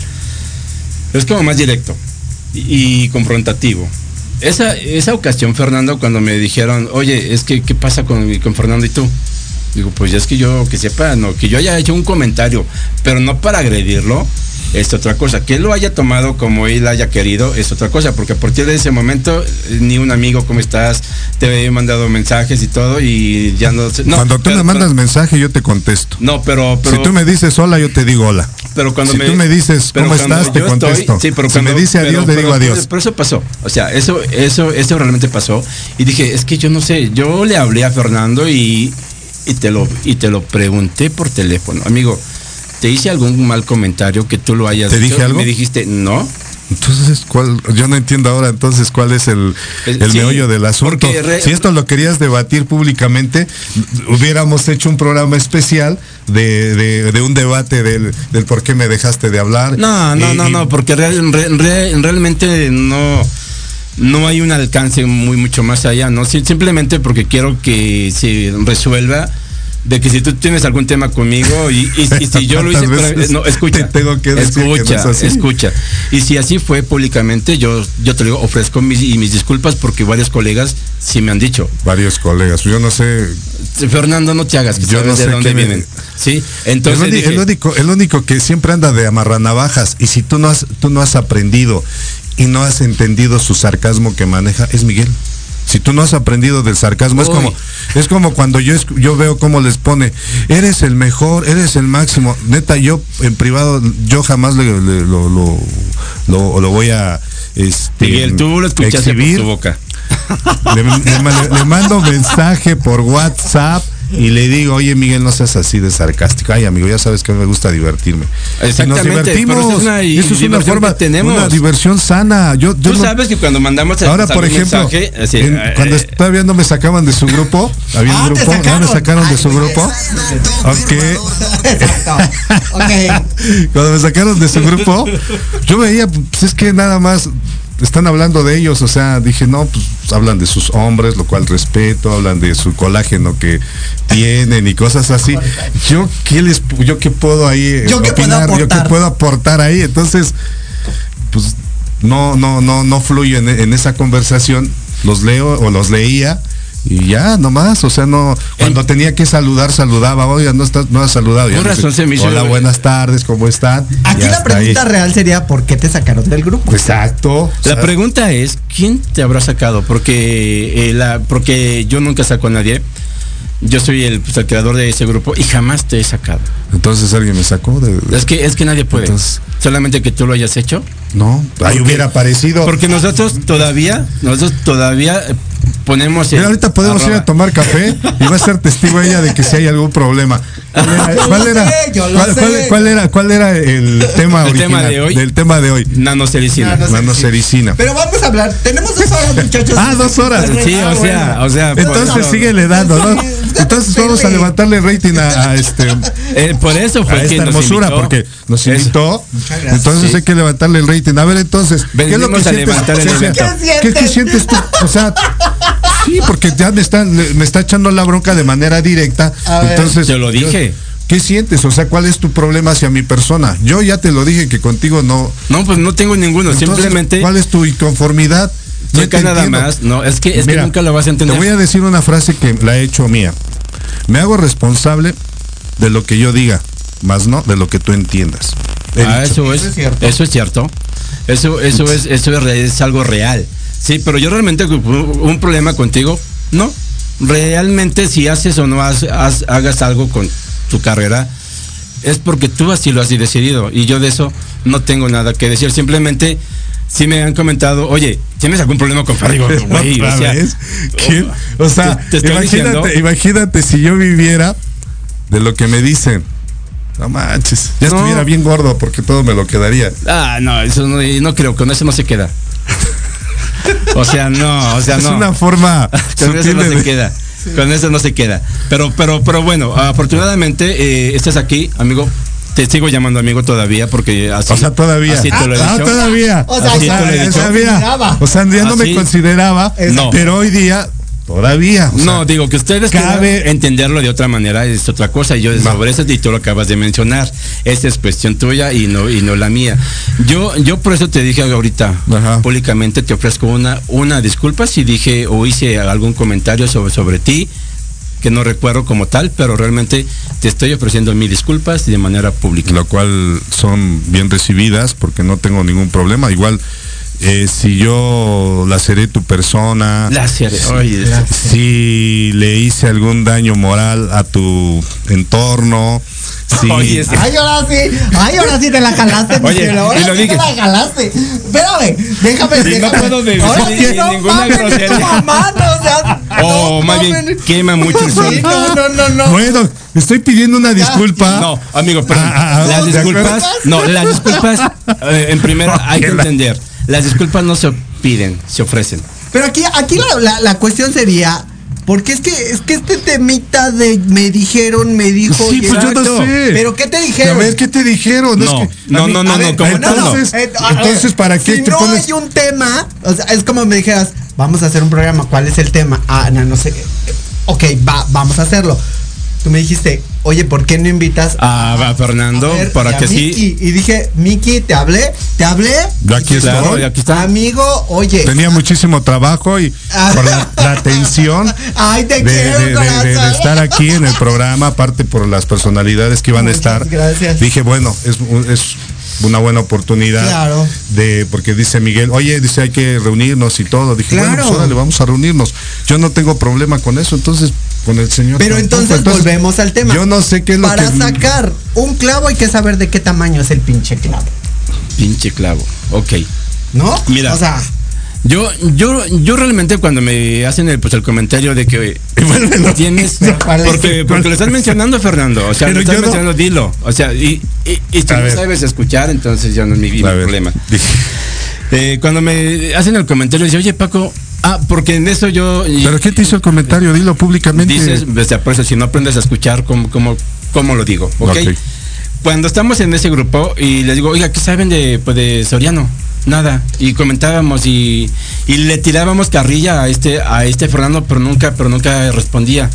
es como más directo y, y confrontativo. Esa, esa ocasión, Fernando, cuando me dijeron, oye, es que, ¿qué pasa con, con Fernando y tú? Digo, pues ya es que yo, que sepa, no, que yo haya hecho un comentario, pero no para agredirlo, es otra cosa. Que él lo haya tomado como él haya querido, es otra cosa, porque a partir de ese momento, eh, ni un amigo, ¿cómo estás? Te he mandado mensajes y todo, y ya no sé. No, Cuando tú pero- me mandas pero- mensaje, yo te contesto. no, pero, pero si tú me dices hola, yo te digo hola. Pero cuando si me, tú me dices cómo estás, te yo estoy- contesto. sí, pero si cuando- me dice pero- adiós, le pero- digo adiós. Pero eso pasó. O sea, eso, eso, eso realmente pasó. Y dije, es que yo no sé, yo le hablé a Fernando y, y te lo, y te lo pregunté por teléfono. Amigo, ¿te hice algún mal comentario que tú lo hayas ¿Te dije algo? Me dijiste, no. Entonces, ¿cuál? Yo no entiendo ahora entonces cuál es el, Eh, el sí, meollo del asunto. re- si esto lo querías debatir públicamente, hubiéramos hecho un programa especial de, de- de un debate del, del por qué me dejaste de hablar. No, no, Y- no, no, porque real- re- re- realmente no, no hay un alcance muy mucho más allá, ¿no? Simplemente porque quiero que se resuelva de que si tú tienes algún tema conmigo y, y- y si yo lo hice, ¿Cuántas para- veces no, escucha, te tengo que decir que no escucha, es así? escucha. Y si así fue públicamente, yo, yo te digo, ofrezco mis, y mis disculpas porque varios colegas sí me han dicho, Varios colegas, yo no sé. Fernando, no te hagas, que Yo sabes no de sé dónde quién es. vienen. Sí, El, entonces dije, el único, el único que siempre anda de amarranavajas y si tú no has, tú no has aprendido y no has entendido su sarcasmo que maneja, es Miguel. Si tú no has aprendido del sarcasmo, es como, es como cuando yo, yo veo cómo les pone, eres el mejor, eres el máximo. Neta, yo en privado, yo jamás le- le- lo, lo, lo- lo voy a este, Miguel, tú lo escuchaste por exhibir. tu boca. Le, le ma- le mando mensaje por WhatsApp y le digo, oye Miguel, no seas así de sarcástico. Ay, amigo, ya sabes que me gusta divertirme. Y Exactamente, nos divertimos. pero esa es una Eso es una forma, que tenemos. una diversión sana. Yo, yo Tú no- sabes que cuando mandamos Ahora, por ejemplo, mensaje, así, en- eh, cuando eh, todavía no me sacaban de su grupo, había un Ah, ¿te grupo, ya me sacaron? de su grupo. Ok. Cuando me sacaron de su grupo, yo veía, pues es que nada más están hablando de ellos, o sea, dije, no, pues hablan de sus hombres, lo cual respeto, hablan de su colágeno que tienen y cosas así. Yo qué les yo qué puedo ahí eh, ¿Yo qué puedo yo qué aportar? puedo aportar ahí, entonces pues no no no no fluyo en, en esa conversación los leo o los leía y ya nomás, o sea, no cuando tenía que saludar saludaba, oiga, no estás no has saludado. Ya razón se me hizo- Hola, buenas tardes, ¿cómo están? Aquí la pregunta ahí. real sería ¿por qué te sacaron del grupo? Exacto. o La pregunta es, ¿quién te habrá sacado? Porque, eh, la, porque yo nunca saco a nadie. Yo soy el, pues, el creador de ese grupo y jamás te he sacado. entonces alguien me sacó de, Es que, es que nadie puede. Entonces- Solamente que tú lo hayas hecho. no, ahí Porque- hubiera aparecido. Porque nosotros todavía, nosotros todavía eh, ponemos Mira, ahorita podemos ir a tomar café y va a ser testigo ella de que si hay algún problema. ¿Cuál era? Cuál era- cuál- era, cuál era el tema El original tema de hoy. del tema de hoy? Nanocericina. Nano- Nanocericina. Pero vamos a hablar. Tenemos dos horas, muchachos. Ah, dos horas. Sí, Ah, o sea, bueno. o sea, Entonces eso- síguele dando, ¿no? Entonces vamos a levantarle rating a, a este eh, por eso fue a esta hermosura invitó. porque nos invitó. Muchas gracias. Entonces Sí. hay que levantarle el rating. A ver, entonces, ¿qué es lo Venimos que sientes? ¿Qué, qué sientes tú? O sea, sí, porque ya me está, me está echando la bronca de manera directa. A ver. Entonces, Te lo dije. ¿Qué sientes? O sea, ¿cuál es tu problema hacia mi persona? Yo ya te lo dije que contigo no. No, pues no tengo ninguno. Entonces, Simplemente ¿Cuál es tu inconformidad? No nada entiendo. más. No, es que, es Mira, que nunca lo vas a entender. Te voy a decir una frase que la he hecho mía. Me hago responsable de lo que yo diga, más no de lo que tú entiendas. Ah, eso es, Eso es cierto. eso es cierto. Eso, eso es, eso es, re- es algo real. Sí, pero yo realmente un problema contigo, no. Realmente si haces o no has- has- hagas algo con tu carrera, es porque tú así lo has decidido. Y yo de eso no tengo nada que decir. Simplemente, si me han comentado, oye, ¿tienes algún problema con? Güey, ¿Otra o sea. O sea, te- te imagínate, diciendo- imagínate si yo viviera de lo que me dicen. No manches, ya No. estuviera bien gordo porque todo me lo quedaría. Ah, no, eso no, no creo, con eso no se queda. O sea, no, o sea, es no. una forma con eso no de- se queda. Con eso no se queda. Pero, pero, pero bueno, afortunadamente eh, estás aquí, amigo. Te sigo llamando amigo todavía porque así. O sea, todavía. Así te lo he Ah, dicho. todavía. O sea, Así ya- te lo he ya dicho. todavía. consideraba. O sea, ya no me consideraba, No. pero hoy día todavía. o sea, No, digo que ustedes cabe- entenderlo de otra manera es otra cosa. y Yo sobre eso y tú lo acabas de mencionar. Esta es cuestión tuya y no y no la mía. Yo yo por eso te dije ahorita Ajá. públicamente te ofrezco una una disculpa si dije o hice algún comentario sobre sobre ti que no recuerdo como tal, pero realmente te estoy ofreciendo mis disculpas de manera pública. lo cual son bien recibidas porque no tengo ningún problema. Igual, eh, si yo laceré tu persona, si, oye, si le hice algún daño moral a tu entorno, si, Oye, sí. Ay, ahora sí, ay, ahora sí te la jalaste, Oye, ahora y lo sí dije. te la jalaste. Espérame, déjame, Sí, no déjame. puedo decir ahora sí, no ninguna grosería. tu mamá, no, o sea, o no más bien quema mucho el sol. Sí, no, no, no, no. bueno, estoy pidiendo una disculpa. No, amigo, perdón. Ah, ah, las ¿de disculpas, no, las disculpas, eh, en primera hay que entender, las disculpas no se piden, se ofrecen. Pero aquí, aquí la, la, la cuestión sería, porque es que, es que este temita de me dijeron, me dijo, Sí, pues yo no sé. pero ¿qué te A dijeron? ver, ¿qué te dijeron? No, Es que- no, a mí- no, no, a no, ver, ¿cómo no, no, entonces, a entonces, ¿para qué si te no pones? hay un tema, o sea, es como me dijeras, vamos a hacer un programa, ¿cuál es el tema? Ah, no, no sé. Ok, va, vamos a hacerlo. Tú me dijiste, oye, ¿por qué no invitas Fernando, a ver, para y a que sí. Y dije, Miki, ¿te hablé? ¿Te hablé? Yo aquí Claro, está. Amigo, oye. Tenía muchísimo trabajo y Ah. por la, la atención Ay, te de, quiero, de- de- de- de corazón. estar aquí en el programa, aparte por las personalidades que iban a estar. gracias. Dije, bueno, es, un- es una buena oportunidad Claro. de porque dice Miguel, oye, dice hay que reunirnos y todo. Dije, bueno, pues órale, vamos a reunirnos. Yo no tengo problema con eso, entonces con el señor. Pero entonces, volvemos al tema. Yo no sé qué es lo Para que sacar un clavo hay que saber de qué tamaño es el pinche clavo. Pinche clavo. Ok. ¿No? Mira. O sea, Yo, yo, yo realmente cuando me hacen el, pues, el comentario de que tienes, ¿Cuál es? porque, porque lo estás mencionando, Fernando, o sea, Pero lo estás no- mencionando, dilo, o sea, y, y, y si no sabes escuchar, entonces ya no es mi, problema. Eh, cuando me hacen el comentario, dice, oye Paco, ah, porque en eso yo... ¿Pero qué te hizo el comentario? Dilo públicamente. Dices, por eso, si no aprendes a escuchar, ¿cómo, cómo, cómo lo digo? ¿ok? Ok. Cuando estamos en ese grupo y les digo, oiga, ¿qué saben de, pues, de Soriano? Nada. Y comentábamos y, y le tirábamos carrilla a este, a este Fernando, pero nunca, pero nunca respondía.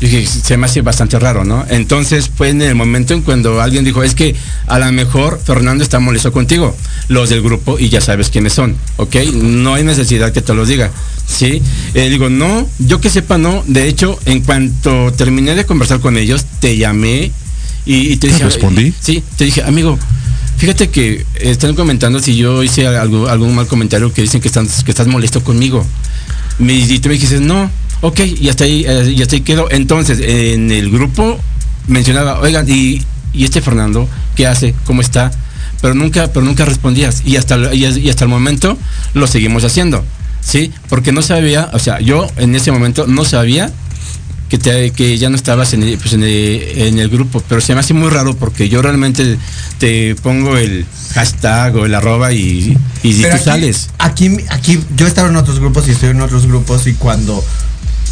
Yo dije, se me hace bastante raro, ¿no? Entonces fue en el momento en cuando alguien dijo, es que a lo mejor Fernando está molesto contigo, los del grupo, y ya sabes quiénes son, ¿ok? No hay necesidad que te los diga, ¿sí? Eh, digo, no, yo que sepa, no. De hecho, en cuanto terminé de conversar con ellos, te llamé y, y te ¿Te dije... respondí? Sí, te dije, amigo, fíjate que están comentando si yo hice algún mal comentario que dicen que, están, que estás molesto conmigo. Me- y tú me dijiste, no, ok, y hasta ahí, eh, y hasta ahí quedó. Entonces, en el grupo mencionaba, oigan, y, este Fernando, ¿qué hace? ¿Cómo está? Pero nunca, pero nunca respondías. Y hasta, y hasta el momento lo seguimos haciendo. ¿Sí? Porque no sabía, o sea, yo en ese momento no sabía que, te- que ya no estabas en el, pues, en, el, en el grupo, pero se me hace muy raro porque yo realmente te pongo el hashtag o el arroba y, y Pero tú aquí- sales. Aquí, aquí, yo he estado en otros grupos y estoy en otros grupos y cuando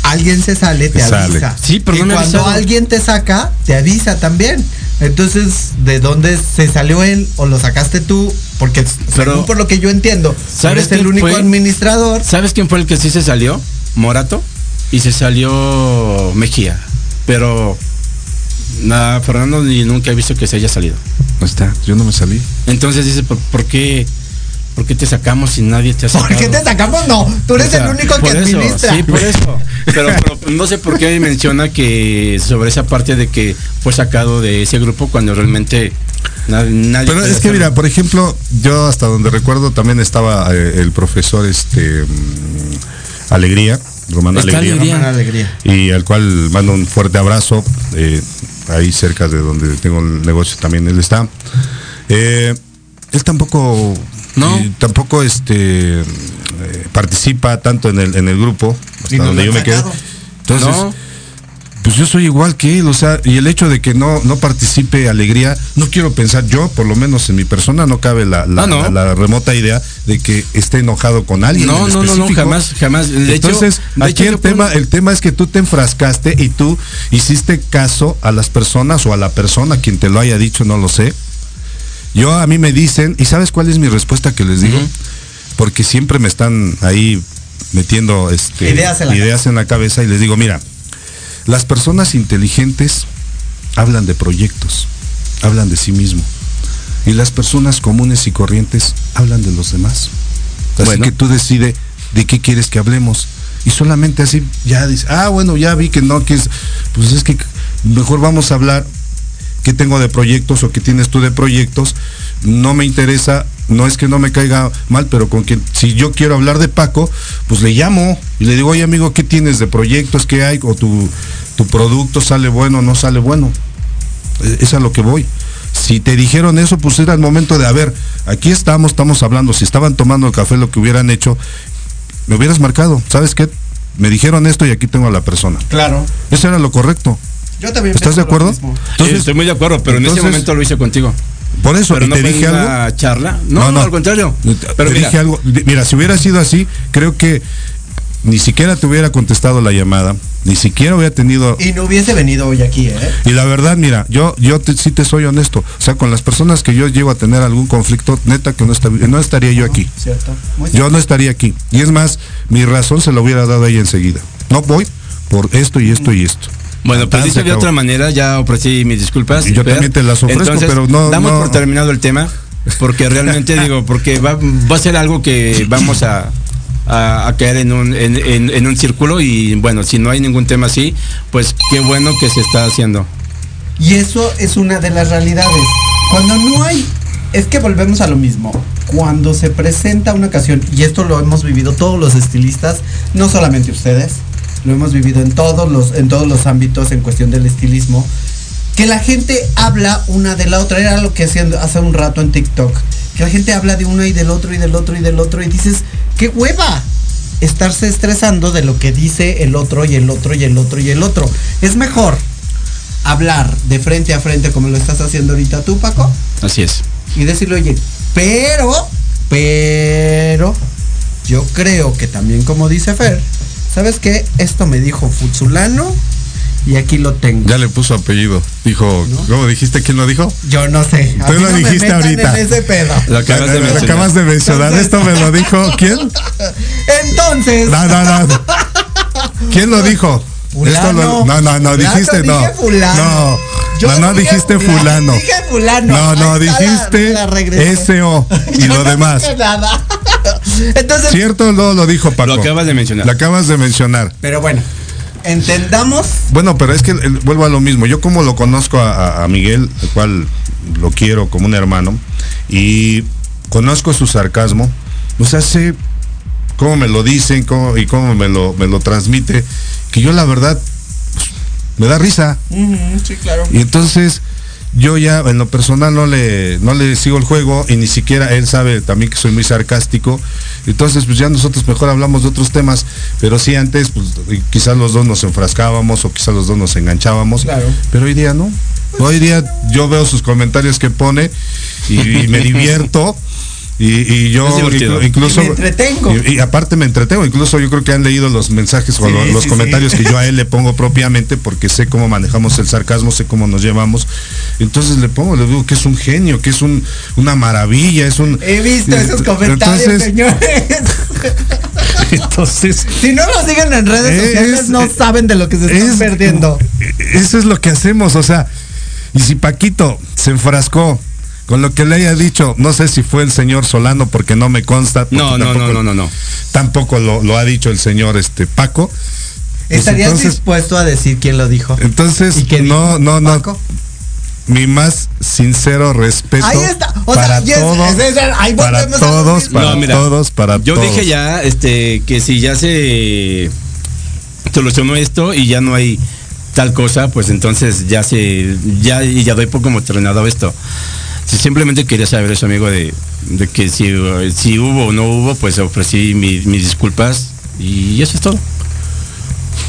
alguien se sale, te Te sale. avisa. Sí, pero y no me ha cuando avisado. alguien te saca, te avisa también. Entonces, ¿de dónde se salió él o lo sacaste tú? Porque Pero- según por lo que yo entiendo, ¿Sabes eres el único fue? administrador. ¿Sabes quién fue el que sí se salió? Morato. Y se salió Mejía. Pero nada, Fernando ni nunca he visto que se haya salido. No está, yo no me salí. Entonces dice, ¿por, por qué? ¿Por qué te sacamos si nadie te ha sacado? ¿Por qué te sacamos? No, tú eres O sea, el único que eso, administra. Sí, por eso. Pero, pero no sé por qué menciona que sobre esa parte de que fue sacado de ese grupo cuando realmente na- nadie. Pero es que mira, por ejemplo, yo hasta donde recuerdo también estaba eh, el profesor este mm, Alegría, Román Está Alegría, Alegría. Román Alegría. y al cual mando un fuerte abrazo, eh, ahí cerca de donde tengo el negocio también él está. Eh, él tampoco No. tampoco este eh, participa tanto en el, en el grupo, hasta donde yo me quedé. Entonces, No. Pues yo soy igual que él, o sea, y el hecho de que no, no participe alegría, no quiero pensar, yo por lo menos en mi persona no cabe la, la, Ah, no. la- la remota idea de que esté enojado con alguien. No, en no, no, no, jamás, jamás. De hecho- Entonces, de aquí hecho, el tema, el tema es que tú te enfrascaste y tú hiciste caso a las personas o a la persona quien te lo haya dicho, no lo sé. Yo a mí me dicen, ¿y sabes cuál es mi respuesta que les digo? Porque siempre me están ahí metiendo este, Ideas en la ideas en la cabeza y les digo, mira, las personas inteligentes hablan de proyectos, hablan de sí mismo. Y las personas comunes y corrientes hablan de los demás. Así Bueno. que tú decides de qué quieres que hablemos. Y solamente así ya dices, ah, bueno, ya vi que no, que es, pues es que mejor vamos a hablar qué tengo de proyectos o qué tienes tú de proyectos. No me interesa, no es que no me caiga mal, pero con quien, si yo quiero hablar de Paco, pues le llamo y le digo, oye amigo, ¿qué tienes de proyectos? ¿Qué hay? O tu, tu producto sale bueno o no sale bueno. Eh, Es a lo que voy. Si te dijeron eso, pues era el momento de, a ver, aquí estamos, estamos hablando. Si estaban tomando el café, lo que hubieran hecho, me hubieras marcado. ¿Sabes qué? Me dijeron esto y aquí tengo a la persona. Claro. Eso era lo correcto. Yo también ¿Estás de acuerdo? estoy muy de acuerdo, pero en ese momento lo hice contigo. Por eso, Pero y no te fue dije algo. una charla. No, no, al contrario. Pero te mira, dije algo. Mira, si hubiera sido así, creo que ni siquiera te hubiera contestado la llamada, ni siquiera hubiera tenido. Y no hubiese venido hoy aquí, ¿eh? Y la verdad, mira, yo, yo te- sí te soy honesto. O sea, con las personas que yo llego a tener algún conflicto, neta que no, esta- no estaría yo aquí. Cierto. Muy Yo no estaría aquí. Y es más, mi razón se la hubiera dado a ella enseguida. No voy por esto y esto y esto. Bueno, pues dicho de otra manera, ya ofrecí mis disculpas. Y yo Fer. también te las ofrezco, Entonces, pero no- Damos no- por terminado el tema, porque realmente digo, porque va, va a ser algo que vamos a, a, a caer en un, en, en- en un círculo y bueno, si no hay ningún tema así, pues qué bueno que se está haciendo. Y eso es una de las realidades. Cuando no hay, es que volvemos a lo mismo. Cuando se presenta una ocasión, y esto lo hemos vivido todos los estilistas, no solamente ustedes, lo hemos vivido en todos los, en todos los ámbitos en cuestión del estilismo, que la gente habla una de la otra. Era lo que hacían hace un rato en TikTok. Que la gente habla de uno y del otro y del otro y del otro. Y dices, ¡qué hueva! Estarse estresando de lo que dice el otro y el otro y el otro y el otro. Es mejor hablar de frente a frente como lo estás haciendo ahorita tú, Paco, Así es. y decirle, oye, pero, pero, yo creo que también como dice Fer, ¿sabes qué? Esto me dijo Futzulano y aquí lo tengo. Ya le puso apellido. Dijo, ¿No? ¿cómo dijiste quién lo dijo? Yo no sé. Tú lo no dijiste ahorita. en ese pedo. Lo acabas de Lo mencionar. acabas de mencionar. Esto me lo dijo. ¿Quién? Entonces, No, no, no. ¿Quién lo dijo? Esto lo- no, no, no, dijiste no. dije fulano. No, Yo no, no dije dijiste fulano. Dije fulano. No, no, la- dijiste la. SO y Yo lo no demás. dije nada. Entonces, ¿Cierto? No, lo dijo Paco. Lo acabas de mencionar. Lo acabas de mencionar. pero bueno, entendamos. Bueno, pero es que eh, vuelvo a lo mismo. Yo como lo conozco a, a- a Miguel, el cual lo quiero como un hermano, y conozco su sarcasmo, o sea, sé cómo me lo dicen cómo- y cómo me lo, me lo transmite, que yo la verdad pues, me da risa. sí, claro. Y entonces yo ya en lo personal no le, no le sigo el juego y ni siquiera él sabe también que soy muy sarcástico. Entonces pues ya nosotros mejor hablamos de otros temas, pero sí antes pues quizás los dos nos enfrascábamos o quizás los dos nos enganchábamos. Claro. Pero hoy día no. Hoy día yo veo sus comentarios que pone y, y me divierto. Y, y yo incluso Y me entretengo. y, y aparte me entretengo incluso yo creo que han leído los mensajes o Sí, lo- los sí, comentarios sí. que yo a él le pongo propiamente porque sé cómo manejamos el sarcasmo, sé cómo nos llevamos. Entonces le pongo, le digo que es un genio, que es un, una maravilla, es un... He visto esos comentarios, Entonces- señores. Entonces, Si no nos siguen en redes Es- sociales, no saben de lo que se están es- perdiendo. eso es lo que hacemos, o sea, y si Paquito se enfrascó con lo que le haya dicho, no sé si fue el señor Solano porque no me consta. No, no, tampoco- no, no, no, no. Tampoco lo, lo ha dicho el señor este Paco. Pues ¿Estarías entonces- dispuesto a decir quién lo dijo? Entonces, ¿Y qué no, dijo, no, no. Paco? Mi más sincero respeto Ahí está. O para todos, ahí para todos, para No, mira, todos, para Yo todos. dije ya este que si ya se solucionó esto y ya no hay tal cosa, pues entonces ya se ya y ya doy por como terminado esto. Si simplemente quería saber eso, amigo, de, de que si, si hubo o no hubo, pues ofrecí mi- mis disculpas y eso es todo.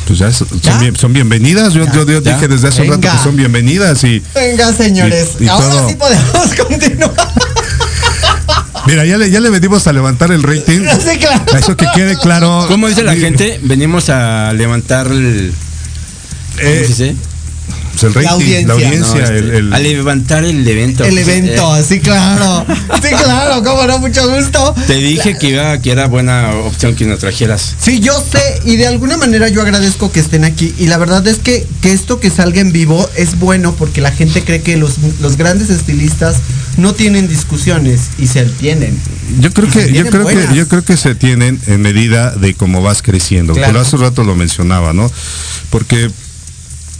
Pues ya son, ¿Ya? bien- son bienvenidas. Yo, Ya, yo- yo ya. dije desde hace un rato que son bienvenidas y Venga, señores. Y- y Ahora todo. sí podemos continuar. mira, ya le, ya le venimos a levantar el rating. Sí, claro. A Eso que quede claro. ¿Cómo dice la gente? Venimos a levantar el, ¿cómo Eh? Pues el rating, audiencia. la audiencia, No, este, el, levantar el evento. El evento, eh, sí, claro. Sí, claro, cómo no, mucho gusto. te dije que iba, que era buena opción que nos trajeras. Sí, yo sé, y de alguna manera yo agradezco que estén aquí. Y la verdad es que, que esto que salga en vivo es bueno porque la gente cree que los, los grandes estilistas no tienen discusiones y se tienen. Yo creo que, yo creo buenas. que, yo creo que se tienen en medida de cómo vas creciendo. Claro. Pero hace un rato lo mencionaba, ¿no? Porque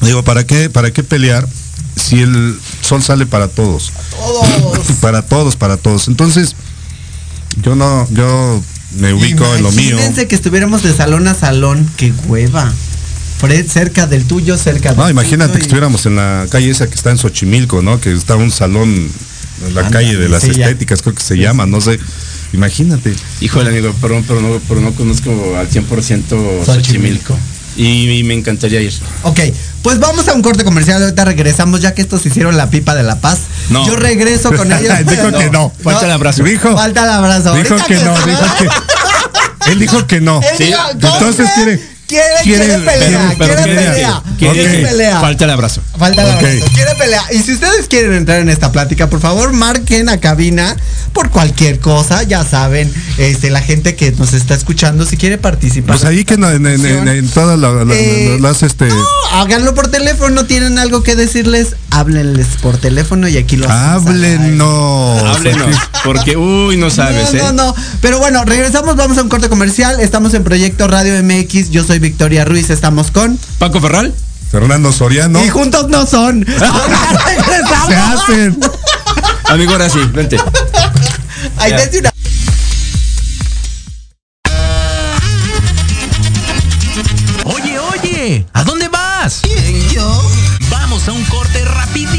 digo, ¿para qué, para qué pelear si el sol sale para todos? Todos. Para todos, para todos. Entonces, yo no, yo me ubico en lo mío. Imagínense que estuviéramos de salón a salón, qué hueva. Fred, cerca del tuyo, cerca del No, imagínate tuyo que y- estuviéramos en la calle esa que está en Xochimilco, ¿no? Que está un salón en la calle de las ya. estéticas, creo que se llama, no sé. Imagínate. Híjole, amigo, perdón, pero no, pero no conozco al 100% Xochimilco. Y, y me encantaría ir. Ok, pues vamos a un corte comercial, ahorita regresamos ya que estos hicieron la pipa de la paz. No. Yo regreso con ellos. Dijo que no. Falta el abrazo. Dijo, Falta el abrazo. dijo que no, dijo que. Él dijo que no. Él Sí. dijo, Entonces ¿cómo quiere-? Quiere, quiere- quiere pelea, quiere quiere- pelea. quiere-. Falta el abrazo. Falta el abrazo. Quiere pelea. Y si ustedes quieren entrar en esta plática, por favor, marquen a cabina por cualquier cosa. Ya saben, este, la gente que nos está escuchando, si quiere participar. Pues ahí que no, en, en, en- en todas la- la- Eh, las este. No, háganlo por teléfono, tienen algo que decirles, háblenles por teléfono y aquí lo. Háblenos. Háblenos, porque, uy, no sabes, no, ¿eh? no, no. Pero bueno, regresamos, vamos a un corte comercial. Estamos en Proyecto Radio MX. Yo soy Victoria Ruiz, estamos con. Paco Ferral. Fernando Soriano. Y juntos no son. Se hacen. Amigo, ahora sí, vente. Ahí Ya. desde una. Oye, oye, ¿a dónde vas? ¿Yo? Vamos a un corte regresamos.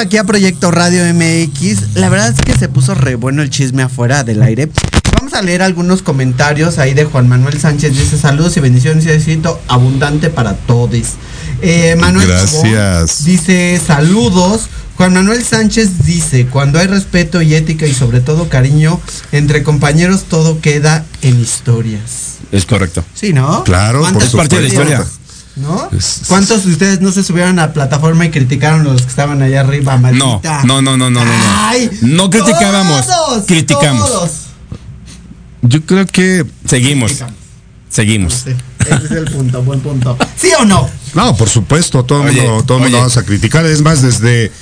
Aquí a Proyecto Radio MX. La verdad es que se puso re bueno el chisme afuera del aire. Vamos a leer algunos comentarios ahí de Juan Manuel Sánchez. Dice saludos y bendiciones y éxito abundante para todos. Eh, Manuel Gracias. Dice saludos. Juan Manuel Sánchez dice, cuando hay respeto y ética y sobre todo cariño entre compañeros, todo queda en historias. Es correcto. Sí, ¿no? Claro, por ¿Cuántas Es parte de la historia. ¿No? Es- ¿Cuántos de ustedes no se subieron a la plataforma y criticaron a los que estaban allá arriba, No, maldita? no, no, no, no, no. no. Ay, No criticábamos, todos, criticamos. todos. Yo creo que Seguimos. Seguimos. Sí, ese es el punto, buen punto. ¿Sí o no? No, por supuesto, todo el Oye, mundo, todo el mundo oye. vamos a criticar. Es más, desde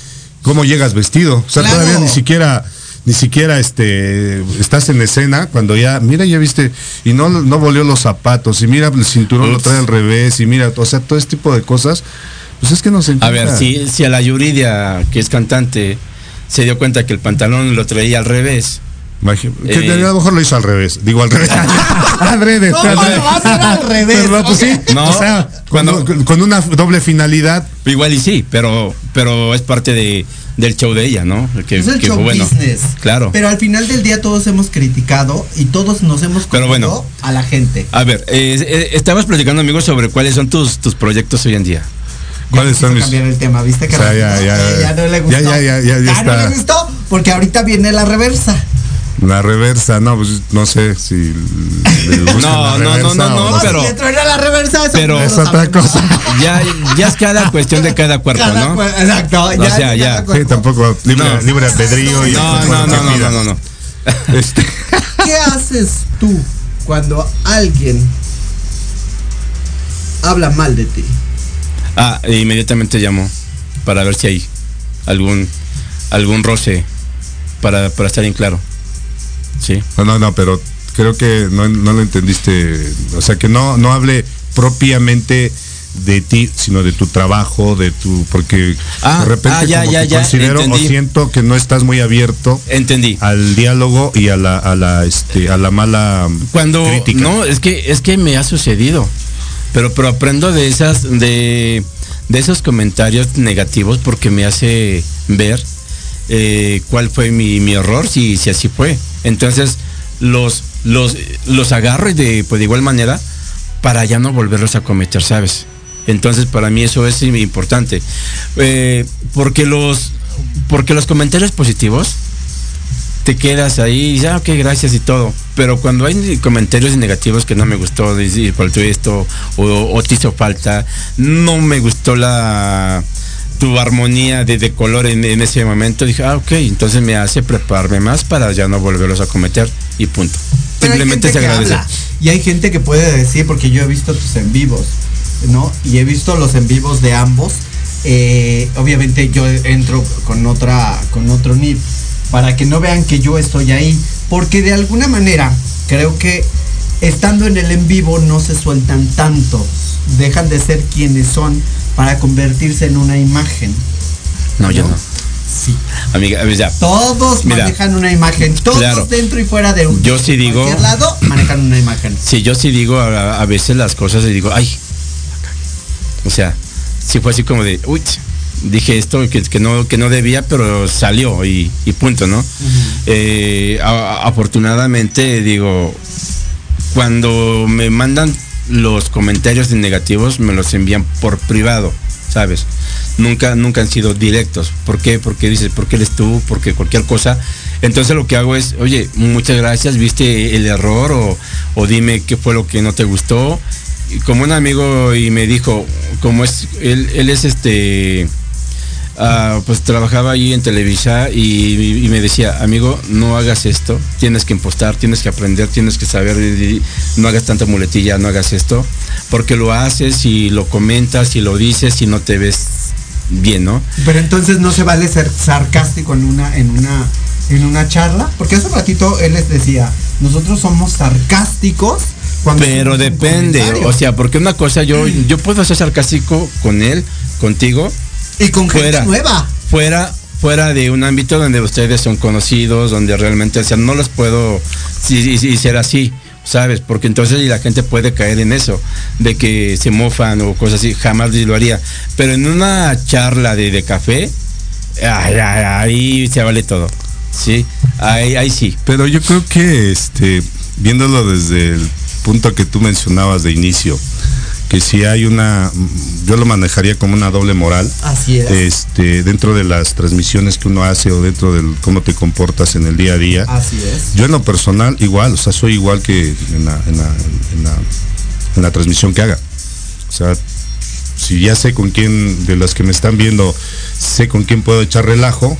cómo llegas vestido. O sea, Claro. todavía ni siquiera, ni siquiera este estás en escena cuando ya, mira, ya viste, y no, no volvió los zapatos, y mira, el cinturón lo trae al revés, y mira, o sea, todo este tipo de cosas, pues es que nos A encanta. ver, si, si a la Yuridia, que es cantante, se dio cuenta que el pantalón lo traía al revés. Que Eh. a lo mejor lo hizo al revés. Digo al revés. Adrede, ¿Cómo lo va a hacer al revés? Pero, pues, sí, No, o sea, cuando- cuando, con una doble finalidad, Igual y sí, pero, pero es parte de, del show de ella, ¿no? Que, Es el que show fue bueno. business. Claro. Pero al final del día todos hemos criticado y todos nos hemos Pero bueno. a la gente. A ver, eh, eh, estabas platicando, amigos, sobre cuáles son tus, tus proyectos hoy en día. ¿cuáles son mis cambiar el tema, ¿viste que O sea, rápido? ya, ya, ya no le gustó. ya, ya, ya, ya, ya no está. le gustó porque ahorita viene la reversa. La reversa, no, pues no sé si le gusta No, la no, no, reversa no, no, o- No, pero- si la reversa, eso pero- no Es otra cosa. Ya, ya es cada cuestión de cada cuerpo, Cada ¿no? Exacto. O ya sea, es ya. Sí, tampoco libre, No. libre albedrío y No, no, no, no, no, no, no. Este, ¿Qué haces tú cuando alguien habla mal de ti? Ah, e inmediatamente llamo para ver si hay algún algún roce para, para estar en claro. Sí. no, no, no, pero creo que no, no lo entendiste. O sea, que no, no hable propiamente de ti, sino de tu trabajo, de tu, porque Ah, de repente ah, ya, como ya, que ya, considero entendí. o siento que no estás muy abierto Entendí. al diálogo y a la, a la, este, a la mala Cuando crítica. no, es que es que me ha sucedido. Pero pero aprendo de esas de de esos comentarios negativos porque me hace ver eh, cuál fue mi, mi error si, si así fue. Entonces los los los agarro de pues de igual manera para ya no volverlos a cometer, ¿sabes? Entonces para mí eso es importante. Eh, porque los porque los comentarios positivos te quedas ahí y dices, ah, ok, gracias y todo. Pero cuando hay comentarios negativos que no me gustó, faltó esto, o te hizo falta, no me gustó la tu armonía de, de color en, en ese momento, dije, ah, ok, entonces me hace prepararme más para ya no volverlos a cometer y punto. Pero Simplemente se agradece. y hay gente que puede decir, porque yo he visto tus en vivos, ¿no? Y he visto los en vivos de ambos. eh, obviamente yo entro con otra, con otro NIP, para que no vean que yo estoy ahí. Porque de alguna manera, creo que estando en el en vivo no se sueltan tanto. Dejan de ser quienes son para convertirse en una imagen. No, yo ¿no? Sí. Amiga, ya. Todos Mira, manejan una imagen. Todos claro. dentro y fuera de un. Yo sí digo- cualquier lado manejan una imagen. Sí, yo sí digo a, a veces las cosas y digo, ay, la cagué". o sea, sí fue así como de, uy, dije esto que, que no que no debía, pero salió y, y punto, ¿no? Eh, a- afortunadamente digo, cuando me mandan los comentarios negativos me los envían por privado, ¿sabes? Nunca, nunca han sido directos. ¿Por qué? Porque dices, ¿por qué eres tú? Porque cualquier cosa. Entonces lo que hago es, oye, muchas gracias, viste el error o, o dime qué fue lo que no te gustó. Como un amigo y me dijo, como es, él, él es este, ah, pues trabajaba ahí en Televisa y, y me decía, amigo, no hagas esto, tienes que impostar, tienes que aprender, tienes que saber, y- no hagas tanta muletilla, no hagas esto, porque lo haces y lo comentas y lo dices y no te ves bien, ¿no? Pero entonces no se vale ser sarcástico en una, en una, en una charla. Porque hace ratito él les decía, nosotros somos sarcásticos cuando. Pero un depende, o sea, porque una cosa yo, yo puedo ser sarcástico con él, contigo, Y con gente fuera. nueva. fuera fuera de un ámbito donde ustedes son conocidos, donde realmente, o sea, no los puedo sí, sí, ser así, ¿sabes? Porque entonces la gente puede caer en eso, de que se mofan o cosas así, jamás lo haría. Pero en una charla de, de café, ay, ay, ahí se vale todo. Sí, ahí, ahí sí. Pero yo creo que este, viéndolo desde el punto que tú mencionabas de inicio, que si hay una, yo lo manejaría como una doble moral. Así es. Este, dentro de las transmisiones que uno hace o dentro de cómo te comportas en el día a día. Así es. Yo en lo personal igual, o sea, soy igual que en la, en la, en la, en la transmisión que haga. O sea, si ya sé con quién, de las que me están viendo, sé con quién puedo echar relajo,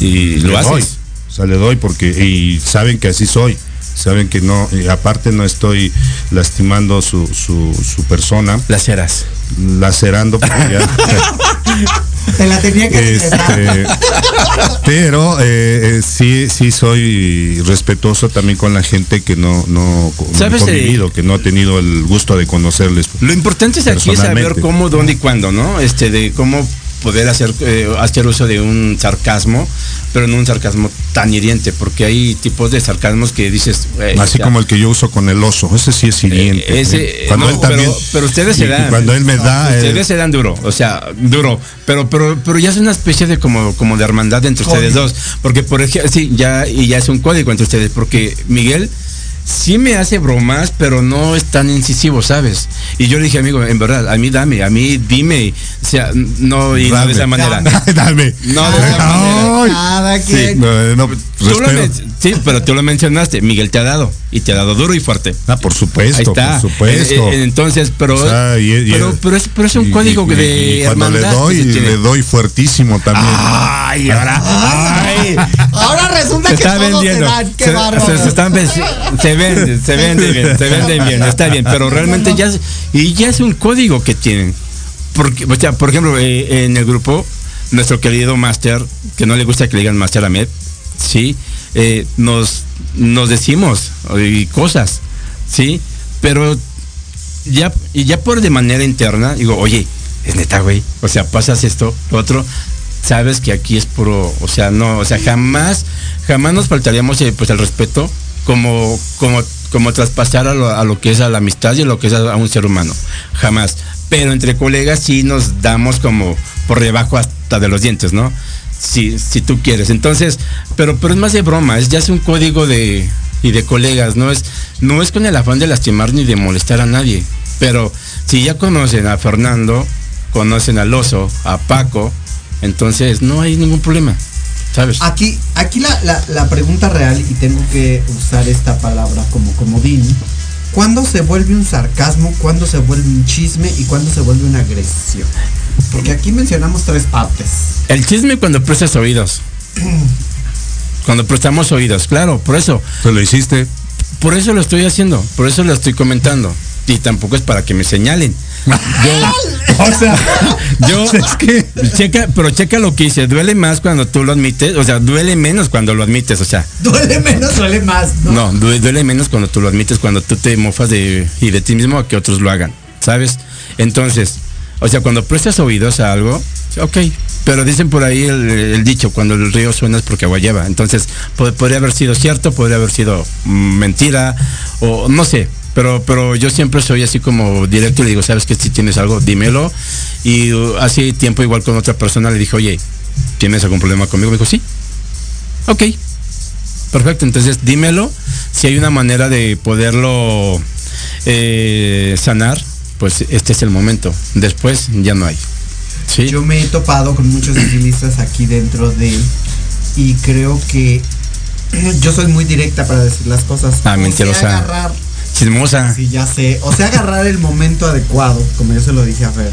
Y le lo doy. haces. O sea, le doy porque, y saben que así soy. Saben que no, y aparte no estoy lastimando su, su, su persona, Las eras. lacerando porque ya. Te la tenía que. Este, pero eh, eh, sí, sí soy respetuoso también con la gente que no, no ¿Sabes, convivido, que no ha tenido el gusto de conocerles. Lo importante es aquí saber cómo, dónde y cuándo, ¿no? Este, de cómo poder hacer, eh, hacer uso de un sarcasmo, pero no un sarcasmo tan hiriente, porque hay tipos de sarcasmos que dices, Así ya, como el que yo uso con el oso, ese sí es hiriente. Eh, ese, Cuando no, él también, pero, pero ustedes se dan. Cuando él me da, Ustedes se dan duro, o sea, duro, pero pero pero ya es una especie de como como de hermandad entre ustedes dos, porque por ejemplo, sí, ya y ya es un código entre ustedes, porque Miguel sí me hace bromas, pero no es tan incisivo, ¿sabes? Y yo le dije, amigo, en verdad, a mí dame, a mí dime, o sea, no y no Dame. de esa manera. Dame. No de esa manera. Ay. Cada Sí. quien. No, no, Tú lo sí, pero tú lo mencionaste, Miguel te ha dado y te ha dado duro y fuerte. Ah, por supuesto, Ahí está. por supuesto. Eh, eh, entonces, pero, O sea, y- y- pero, pero es, pero es un y- código y- de y cuando le doy, que tiene. le doy fuertísimo también. Ay, ahora, ay, Ahora resulta se que está todos vendiendo. se dan. Qué Se, bárbaro. se- se están ven- se vende, se vende bien, se vende bien, está bien, pero realmente ya es, y ya es un código que tienen. Porque, o sea, por ejemplo, eh, en el grupo, nuestro querido Master, que no le gusta que le digan Master a Med, sí, eh, nos, nos decimos y cosas, sí, pero ya, y ya por de manera interna, digo, oye, es neta, güey, o sea, pasas esto, lo otro, sabes que aquí es puro, o sea, no, o sea, jamás, jamás nos faltaríamos eh, pues el respeto como, como, como traspasar a lo, a lo que es a la amistad y a lo que es a, un ser humano, jamás. Pero entre colegas sí nos damos como por debajo hasta de los dientes, ¿no? Si, si tú quieres. Entonces, pero, pero es más de broma, es ya es un código de, y de colegas, no es, no es con el afán de lastimar ni de molestar a nadie. Pero si ya conocen a Fernando, conocen al oso, a Paco, entonces no hay ningún problema. ¿Sabes? Aquí, aquí la, la- la pregunta real, y tengo que usar esta palabra como comodín, ¿cuándo se vuelve un sarcasmo, cuándo se vuelve un chisme y cuándo se vuelve una agresión? Porque aquí mencionamos tres partes. El chisme cuando prestas oídos. Cuando prestamos oídos, claro, por eso. Pues lo hiciste. Por eso lo estoy haciendo, por eso lo estoy comentando. Y tampoco es para que me señalen. Yo, o sea, yo, Es que- checa, pero checa lo que hice. Duele más cuando tú lo admites, o sea, duele menos cuando lo admites, o sea, Duele menos, duele más, ¿no? no, due- duele menos cuando tú lo admites, cuando tú te mofas de y de ti mismo a que otros lo hagan, ¿sabes? Entonces, o sea, cuando prestas oídos a algo, ok, pero dicen por ahí el, el dicho, cuando el río suena es porque agua lleva. Entonces, po- podría haber sido cierto, podría haber sido mm, mentira, o no sé, pero, pero yo siempre soy así como directo y le digo, ¿sabes que Si tienes algo, dímelo. Y uh, hace tiempo igual con otra persona le dije, oye, ¿tienes algún problema conmigo? Me dijo, sí. Ok, Perfecto, entonces dímelo. Si hay una manera de poderlo eh, sanar, pues este es el momento. Después ya no hay. ¿Sí? Yo me he topado con muchos estilistas aquí dentro de y creo que yo soy muy directa para decir las cosas. Ah, O mentirosa. agarrar, Chismosa. sí, ya sé. O sea, agarrar el momento adecuado, como yo se lo dije a Fer.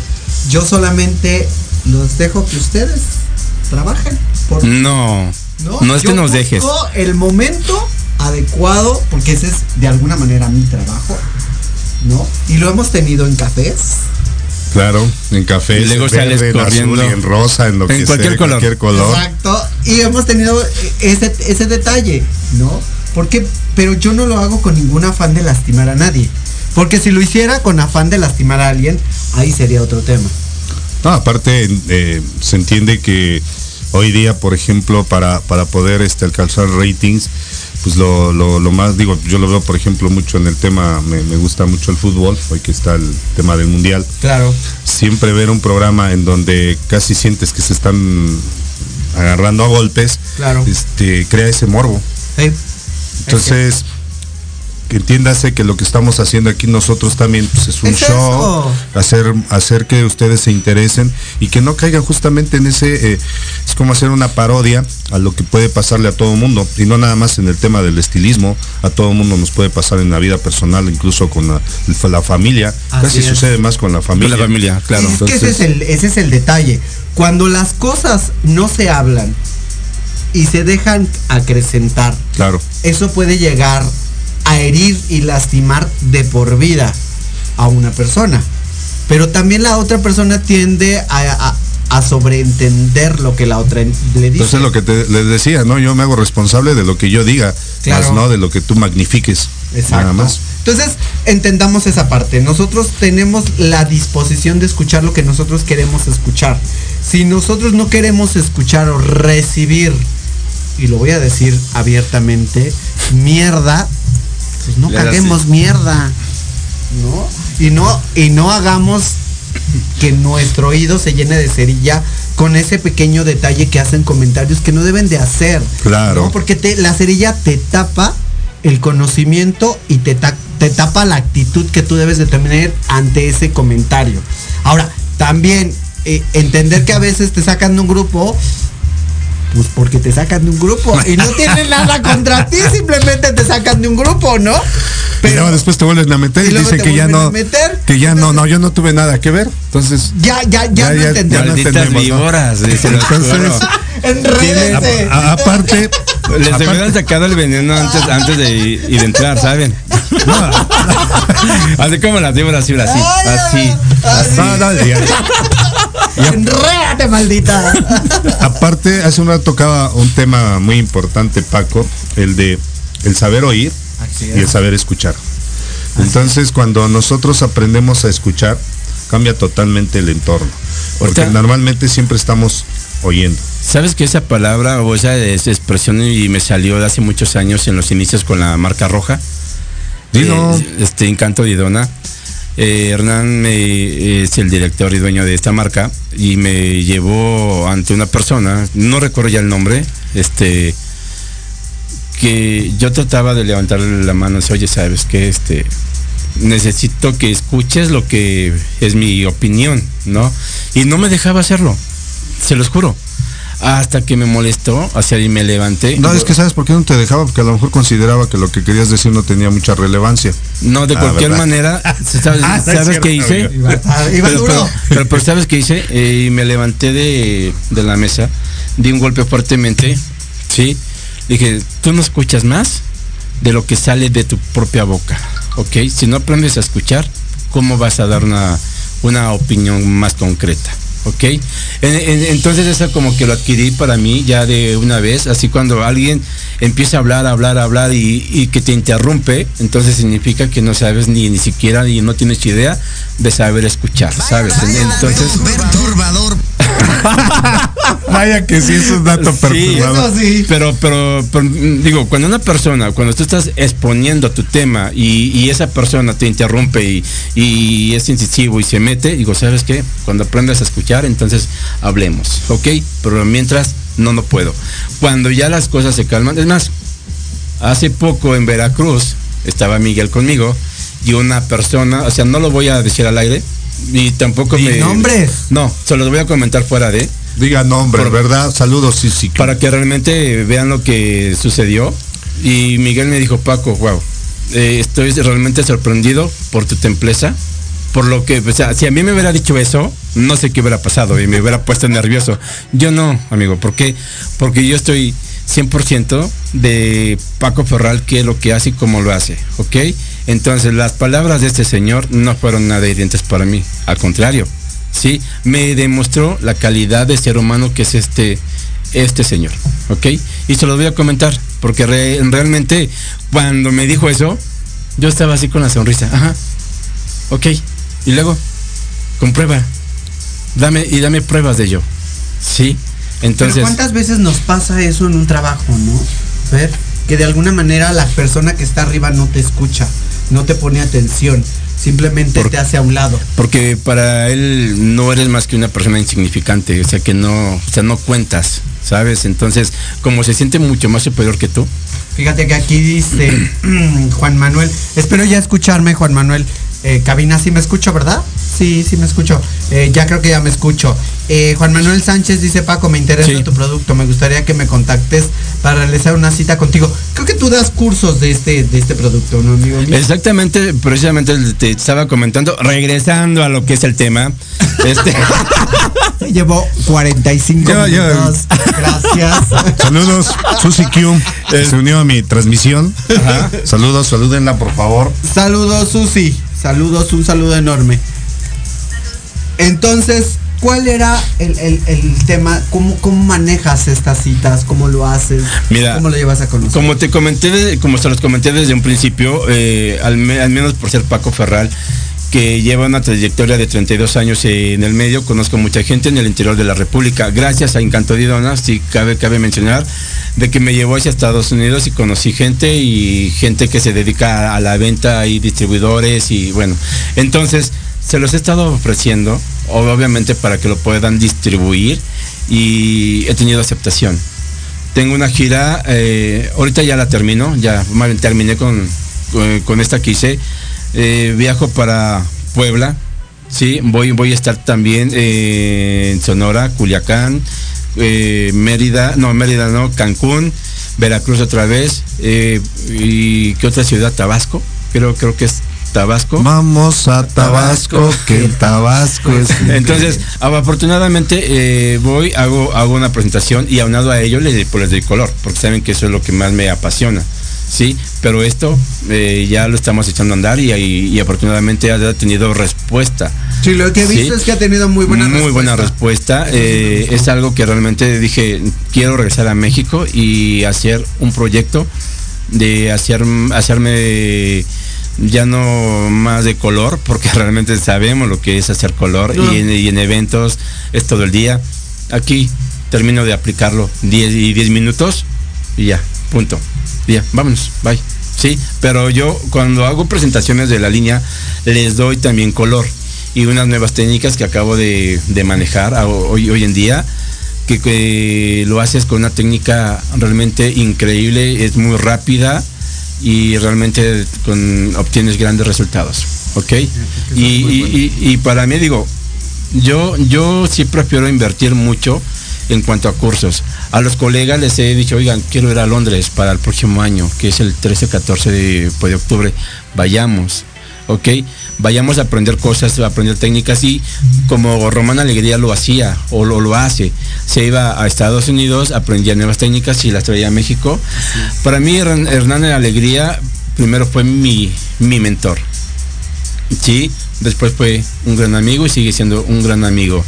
Yo solamente los dejo que ustedes trabajen. Por, No. No, es que nos dejes. el momento adecuado, porque ese es de alguna manera mi trabajo, ¿no? Y lo hemos tenido en cafés. Claro, en café, Y luego sales verde, en corriendo. azul y en rosa, en lo En que cualquier sea, color. cualquier color. Exacto. Y hemos tenido ese, ese detalle, ¿no? Porque, pero yo no lo hago con ningún afán de lastimar a nadie. Porque si lo hiciera con afán de lastimar a alguien, ahí sería otro tema. No, aparte eh, se entiende que hoy día, por ejemplo, para, para poder este, alcanzar ratings, pues lo, lo, lo más, digo, yo lo veo por ejemplo mucho en el tema, me, me gusta mucho el fútbol, hoy que está el tema del mundial. Claro. Siempre ver un programa en donde casi sientes que se están agarrando a golpes, Claro. este, crea ese morbo. Sí. Entonces, que entiéndase que lo que estamos haciendo aquí nosotros también pues, es un Es show, eso. hacer, hacer que ustedes se interesen y que no caigan justamente en ese, eh, es como hacer una parodia a lo que puede pasarle a todo mundo, y no nada más en el tema del estilismo, a todo mundo nos puede pasar en la vida personal, incluso con la, la familia, Así casi es. sucede más con la familia. Con la familia, claro. es que ese es, el, ese es el detalle. Cuando las cosas no se hablan y se dejan acrecentar, Claro. eso puede llegar a herir y lastimar de por vida a una persona. Pero también la otra persona tiende a, a- a sobreentender lo que la otra le dice. Entonces lo que te, les decía, ¿no? Yo me hago responsable de lo que yo diga, Claro. más no de lo que tú magnifiques. Exacto. Nada más. Entonces, entendamos esa parte. Nosotros tenemos la disposición de escuchar lo que nosotros queremos escuchar. Si nosotros no queremos escuchar o recibir, y lo voy a decir abiertamente, mierda, pues no Le caguemos mierda. ¿No? Y no, y no hagamos que nuestro oído se llene de cerilla con ese pequeño detalle que hacen comentarios que no deben de hacer. Claro. ¿no? Porque te- la cerilla te tapa el conocimiento y te, ta- te tapa la actitud que tú debes de tener ante ese comentario. Ahora, también eh, entender que a veces te sacan de un grupo, pues porque te sacan de un grupo y no tienen nada contra ti, simplemente te sacan de un grupo, ¿no? y luego después te vuelven a meter y y, dicen que ya no, meter. que ya no, no, yo no tuve nada que ver. Entonces, Ya, ya, ya, no entendemos. no Malditas entendemos, ¿no? víboras, dice el Entonces, coro. Enrédense. a- a- aparte, Les aparte- hubieran sacado el veneno antes, antes de, y de entrar, ¿saben? así como las víboras, así, así, así. Así. no, no, Enrédate, maldita. aparte, hace un rato tocaba un tema muy importante, Paco, el de el saber oír y el saber escuchar. Entonces, cuando nosotros aprendemos a escuchar, cambia totalmente el entorno. Porque Ahorita- normalmente siempre estamos oyendo. ¿Sabes que esa palabra o esa, esa expresión y me salió de hace muchos años en los inicios con la marca roja? Dilo. Eh, este Encanto de Idona. Eh, Hernán es el director y dueño de esta marca y me llevó ante una persona, no recuerdo ya el nombre, este que yo trataba de levantarle la mano, y, oye, sabes que este necesito que escuches lo que es mi opinión, ¿no? Y no me dejaba hacerlo, se los juro. Hasta que me molestó, hacia ahí me levanté. No, es que sabes por qué no te dejaba, porque a lo mejor consideraba que lo que querías decir no tenía mucha relevancia. No, de Ah, cualquier ¿verdad? manera, ¿sabes, Ah, no es ¿sabes cierto, qué hice? Iba pero, duro. pero ¿sabes qué hice? Eh, y me levanté de, de la mesa, di un golpe fuertemente, ¿sí? Dije, tú no escuchas más de lo que sale de tu propia boca, ¿ok? Si no aprendes a escuchar, ¿cómo vas a dar una, una opinión más concreta? ¿Ok? En- en- entonces eso como que lo adquirí para mí ya de una vez, así cuando alguien empieza a hablar, hablar, hablar y, y que te interrumpe, entonces significa que no sabes ni, ni siquiera ni no tienes idea de saber escuchar, ¿sabes? Entonces... Perturbador. Vaya que sí, es un dato Sí, perturbador. Eso sí. Pero, pero, pero, mm, digo, cuando una persona, cuando tú estás exponiendo tu tema y, y esa persona te interrumpe y, y es incisivo y se mete, digo, ¿sabes qué? Cuando aprendas a escuchar, entonces hablemos, ¿ok? Pero mientras, no, no puedo. Cuando ya las cosas se calman, es más, hace poco en Veracruz estaba Miguel conmigo y una persona, o sea, no lo voy a decir al aire y tampoco me... nombres. No, se los voy a comentar fuera de Diga nombre, Por- ¿verdad? Saludos, sí, sí. para que realmente vean lo que sucedió. Y Miguel me dijo, Paco, wow, eh, estoy realmente sorprendido por tu templeza. Por lo que, o sea, si a mí me hubiera dicho eso, no sé qué hubiera pasado y me hubiera puesto nervioso. Yo no, amigo, ¿por qué? Porque yo estoy 100% de Paco Ferral, que es lo que hace y cómo lo hace, ¿ok? Entonces, las palabras de este señor no fueron nada hirientes para mí, al contrario, ¿sí? Me demostró la calidad de ser humano que es este, este señor, ¿ok? Y se los voy a comentar, porque re- realmente cuando me dijo eso, yo estaba así con la sonrisa, ajá, ok, y luego, comprueba, dame, y dame pruebas de ello, ¿sí? Pero Entonces, ¿cuántas veces nos pasa eso en un trabajo, no? Ver, que de alguna manera la persona que está arriba no te escucha, no te pone atención, simplemente te hace a un lado. Porque para él no eres más que una persona insignificante, o sea que no, o sea, no cuentas, ¿sabes? Entonces, como se siente mucho más superior que tú. Fíjate que aquí dice Juan Manuel, espero ya escucharme Juan Manuel. Eh, cabina, sí me escucho, ¿verdad? Sí, sí me escucho. Eh, ya creo que ya me escucho. Eh, Juan Manuel Sánchez dice, Paco, me interesa tu producto. Me gustaría que me contactes para realizar una cita contigo. Creo que tú das cursos de este, de este producto, ¿no, amigo mío? Exactamente, precisamente te estaba comentando, regresando a lo que es el tema. Este... Llevo 45 minutos. Gracias. Saludos, Susi Q. Se unió a mi transmisión. Saludos, salúdenla, por favor. Saludos, Susi. Saludos, un saludo enorme. Entonces, ¿cuál era el, tema? ¿Cómo, ¿Cómo, manejas estas citas? ¿Cómo lo haces? Mira, ¿Cómo lo llevas a conocer? Como te comenté, como se los comenté desde un principio, eh, al, menos por ser Paco Ferral, que lleva una trayectoria de 32 años en el medio, conozco mucha gente en el interior de la República. Gracias a Donas, si cabe, cabe mencionar, de que me llevó hacia Estados Unidos y conocí gente y gente que se dedica a la venta y distribuidores y bueno. Entonces, se los he estado ofreciendo, obviamente para que lo puedan distribuir y he tenido aceptación. Tengo una gira, eh, ahorita ya la termino, ya terminé con, con, esta que hice. Eh, viajo para Puebla, sí, voy, voy a estar también eh, en Sonora, Culiacán, Mérida, no, Mérida no, Cancún, Veracruz otra vez, y ¿qué otra ciudad? Tabasco, creo, creo que es Tabasco. Vamos a Tabasco, que el Tabasco es. Entonces, afortunadamente eh, voy, hago, hago una presentación y aunado a ello le pues, les doy color, porque saben que eso es lo que más me apasiona. Sí, pero esto eh, ya lo estamos echando a andar y, afortunadamente ha tenido respuesta. Sí, lo que he visto es que ha tenido muy buena muy buena respuesta. Eh, es algo que realmente dije, quiero regresar a México y hacer un proyecto de hacer, hacerme ya no más de color, porque realmente sabemos lo que es hacer color y, en, eventos es todo el día. Aquí termino de aplicarlo 10 y 10 minutos y ya, punto. Ya, vámonos, bye. Sí, pero yo cuando hago presentaciones de la línea les doy también color y unas nuevas técnicas que acabo de, manejar hoy, hoy en día. Que, que, lo haces con una técnica realmente increíble, es muy rápida, y realmente con, obtienes grandes resultados. ¿Ok? Y, para mí digo, yo, yo sí prefiero invertir mucho en cuanto a cursos. A los colegas les he dicho, oigan, quiero ir a Londres para el próximo año, que es el 13-14 de, pues, de octubre. Vayamos. ¿ok? Vayamos a aprender cosas, a aprender técnicas y como Román Alegría lo hacía o lo, hace, se iba a Estados Unidos, aprendía nuevas técnicas y las traía a México. Para mí Hernán Alegría primero fue mi, mi mentor, ¿sí? Después fue un gran amigo y sigue siendo un gran amigo.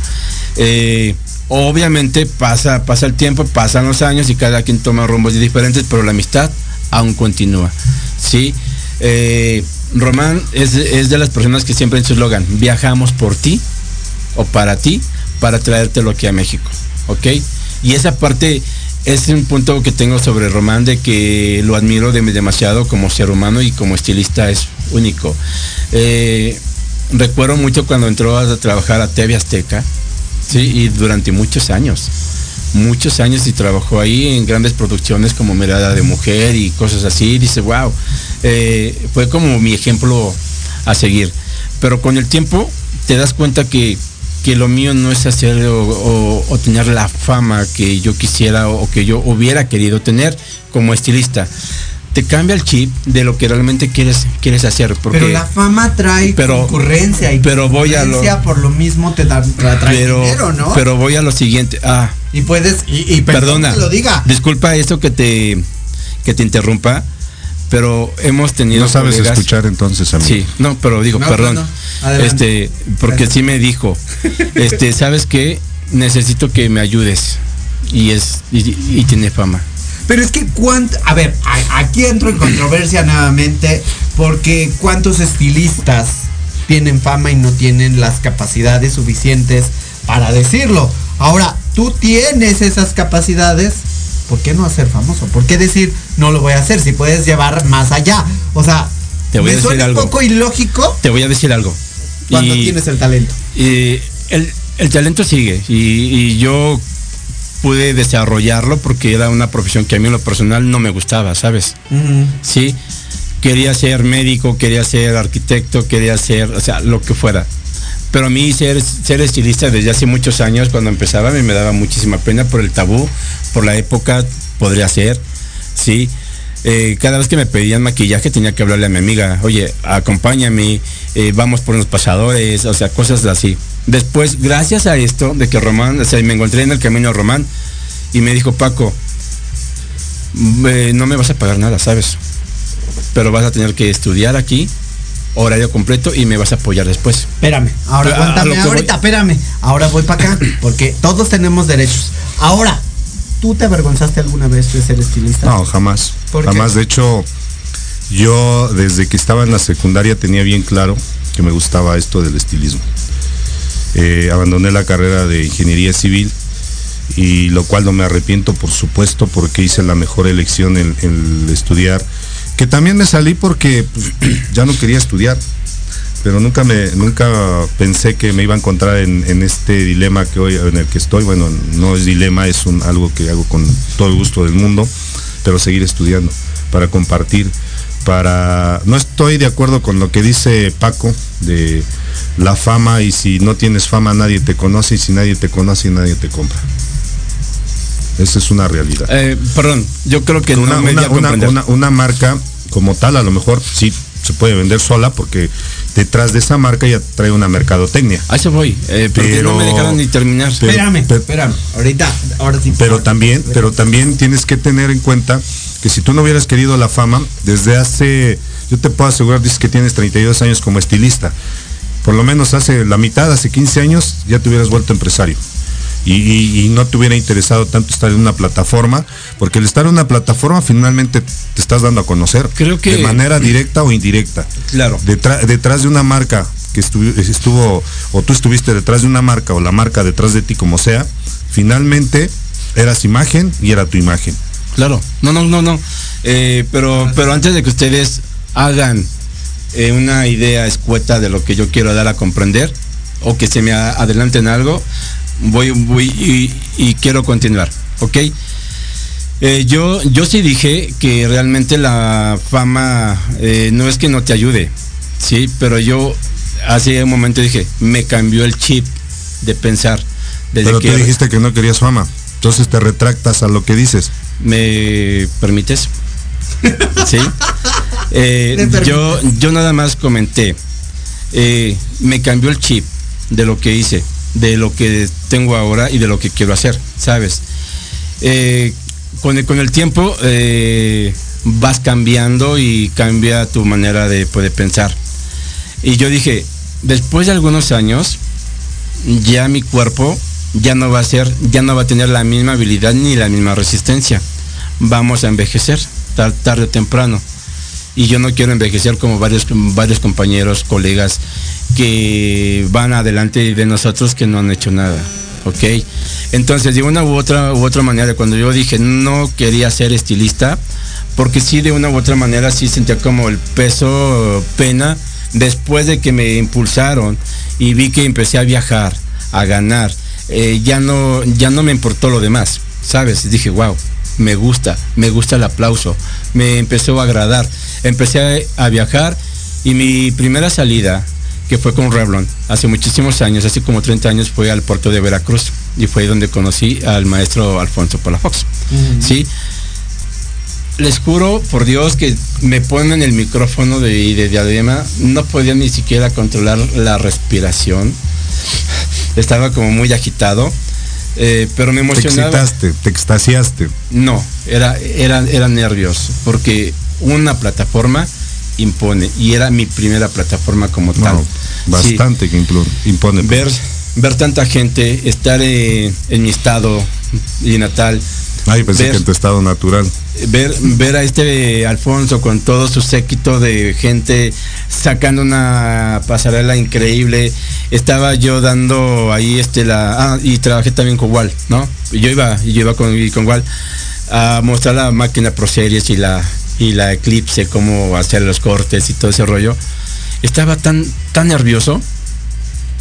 Eh, obviamente pasa, pasa el tiempo, pasan los años y cada quien toma rumbos diferentes, pero la amistad aún continúa. ¿sí? Eh, Román es, de las personas que siempre en su eslogan, viajamos por ti o para ti, para traértelo aquí a México. ¿Ok? Y esa parte es un punto que tengo sobre Román de que lo admiro demasiado como ser humano y como estilista es único. Eh, recuerdo mucho cuando entró a trabajar a TV Azteca, ¿sí? Y durante muchos años muchos años y trabajó ahí en grandes producciones como Mirada de Mujer y cosas así. dice, wow, eh, fue como mi ejemplo a seguir. Pero con el tiempo te das cuenta que, que lo mío no es hacer o, tener la fama que yo quisiera o, que yo hubiera querido tener como estilista te cambia el chip de lo que realmente quieres quieres hacer porque pero la fama trae concurrencia y pero voy a lo por lo mismo te da trae dinero, ¿no? pero voy a lo siguiente ah y puedes y, perdona lo diga. disculpa esto que te que te interrumpa pero hemos tenido no sabes escuchar entonces a mí sí no pero digo perdón. este porque sí me dijo este sabes qué necesito que me ayudes y es y, tiene fama pero es que cuánto, a ver, aquí entro en controversia nuevamente porque cuántos estilistas tienen fama y no tienen las capacidades suficientes para decirlo. Ahora, tú tienes esas capacidades ¿por qué no hacer famoso? ¿Por qué decir no lo voy a hacer si puedes llevar más allá? O sea, Te voy a me decir suena algo. un poco ilógico Te voy a decir algo. cuando Y- tienes el talento. y el, el talento sigue y, y yo pude desarrollarlo porque era una profesión que a mí en lo personal no me gustaba, ¿sabes? Sí, quería ser médico, quería ser arquitecto, quería ser, o sea, lo que fuera. Pero a mí ser, ser estilista desde hace muchos años, cuando empezaba, me daba muchísima pena por el tabú, por la época, podría ser, sí. Eh, cada vez que me pedían maquillaje tenía que hablarle a mi amiga, oye, acompáñame, eh, vamos por unos pasadores, o sea, cosas así. Después, gracias a esto, de que Román, o sea, me encontré en el camino a Román y me dijo, Paco, eh, no me vas a pagar nada, ¿sabes? Pero vas a tener que estudiar aquí, horario completo, y me vas a apoyar después. Espérame, ahora aguántame ahorita, espérame. Ahora voy para acá, porque todos tenemos derechos. Ahora, ¿tú te avergonzaste alguna vez de ser estilista? No, jamás. ¿Por qué? jamás. De hecho, yo desde que estaba en la secundaria tenía bien claro que me gustaba esto del estilismo. Eh, abandoné la carrera de ingeniería civil y lo cual no me arrepiento, por supuesto, porque hice la mejor elección en, estudiar. Que también me salí porque pues, ya no quería estudiar, pero nunca me nunca pensé que me iba a encontrar en, en este dilema que hoy en el que estoy. Bueno, no es dilema, es un, algo que hago con todo el gusto del mundo, pero seguir estudiando para compartir, para no estoy de acuerdo con lo que dice Paco de la fama y si no tienes fama nadie te conoce y si nadie te conoce nadie te compra. Esa es una realidad. Eh, perdón, yo creo que una, no me di una- una- comprender. una- una marca como tal, a lo mejor sí se puede vender sola porque detrás de esa marca ya trae una mercadotecnia. A eso voy, eh, porque no me dejaron ni terminar. pero- espérame, pero- espérame. Ahorita, ahora sí. Pero también, pero también tienes que tener en cuenta que si tú no hubieras querido la fama, desde hace, yo te puedo asegurar, dices que tienes 32 años como estilista. Por lo menos hace la mitad, hace 15 años, ya te hubieras vuelto empresario. Y, y- y no te hubiera interesado tanto estar en una plataforma, porque el estar en una plataforma finalmente te estás dando a conocer. Creo que- De manera directa o indirecta. Claro. Detra- detrás de una marca que estu- estuvo, o tú estuviste detrás de una marca, o la marca detrás de ti, como sea, finalmente eras imagen y era tu imagen. Claro, no, no, no, no. Eh, pero, pero antes de que ustedes hagan eh, una idea escueta de lo que yo quiero dar a comprender o que se me adelanten algo, voy, voy y, y quiero continuar, ¿ok? Eh, yo, yo sí dije que realmente la fama eh, no es que no te ayude, sí, pero yo hace un momento dije, me cambió el chip de pensar. Desde Pero que tú dijiste que no querías fama. Entonces te retractas a lo que dices. ¿Me permites? Sí. Eh, yo, yo nada más comenté. eh, me cambió el chip de lo que hice, de lo que tengo ahora y de lo que quiero hacer, ¿sabes? Eh, con, el, con el tiempo vas cambiando y cambia tu manera de, pues, de pensar. Y yo dije, después de algunos años, ya mi cuerpo ya no va a ser, ya no va a tener la misma habilidad ni la misma resistencia. Vamos a envejecer tar- tarde o temprano. Y yo no quiero envejecer como varios, varios compañeros, colegas que van adelante de nosotros que no han hecho nada. ¿Ok? Entonces, de una u otra, u otra manera, cuando yo dije no quería ser estilista, porque sí, de una u otra manera, sí sentía como el peso, pena, después de que me impulsaron y vi que empecé a viajar, a ganar, eh, ya, no, ya no me importó lo demás, ¿sabes? Dije, wow, me gusta, me gusta el aplauso, me empezó a agradar. Empecé a, a viajar y mi primera salida, que fue con Revlon, hace muchísimos años, hace como 30 años, fue al puerto de Veracruz y fue ahí donde conocí al maestro Alfonso Palafox. ¿Sí? Les juro por Dios que me ponen el micrófono de, de diadema, no podía ni siquiera controlar la respiración. Estaba como muy agitado, eh, pero me Te emocionaba. excitaste, te extasiaste. No, era, era, eran nervios, porque una plataforma impone, y era mi primera plataforma como tal. No, Sí, bastante que impone. ver, ver tanta gente, estar eh, en mi estado y natal, Ay, pensé ver- que en tu estado natural. ver, ver a este Alfonso con todo su séquito de gente sacando una pasarela increíble. Estaba yo dando ahí este la ah, y trabajé también con Wal, ¿no? Yo iba, yo iba con, con Wal. a mostrar la máquina Pro Series y la, y la Eclipse, cómo hacer los cortes y todo ese rollo, estaba tan, tan nervioso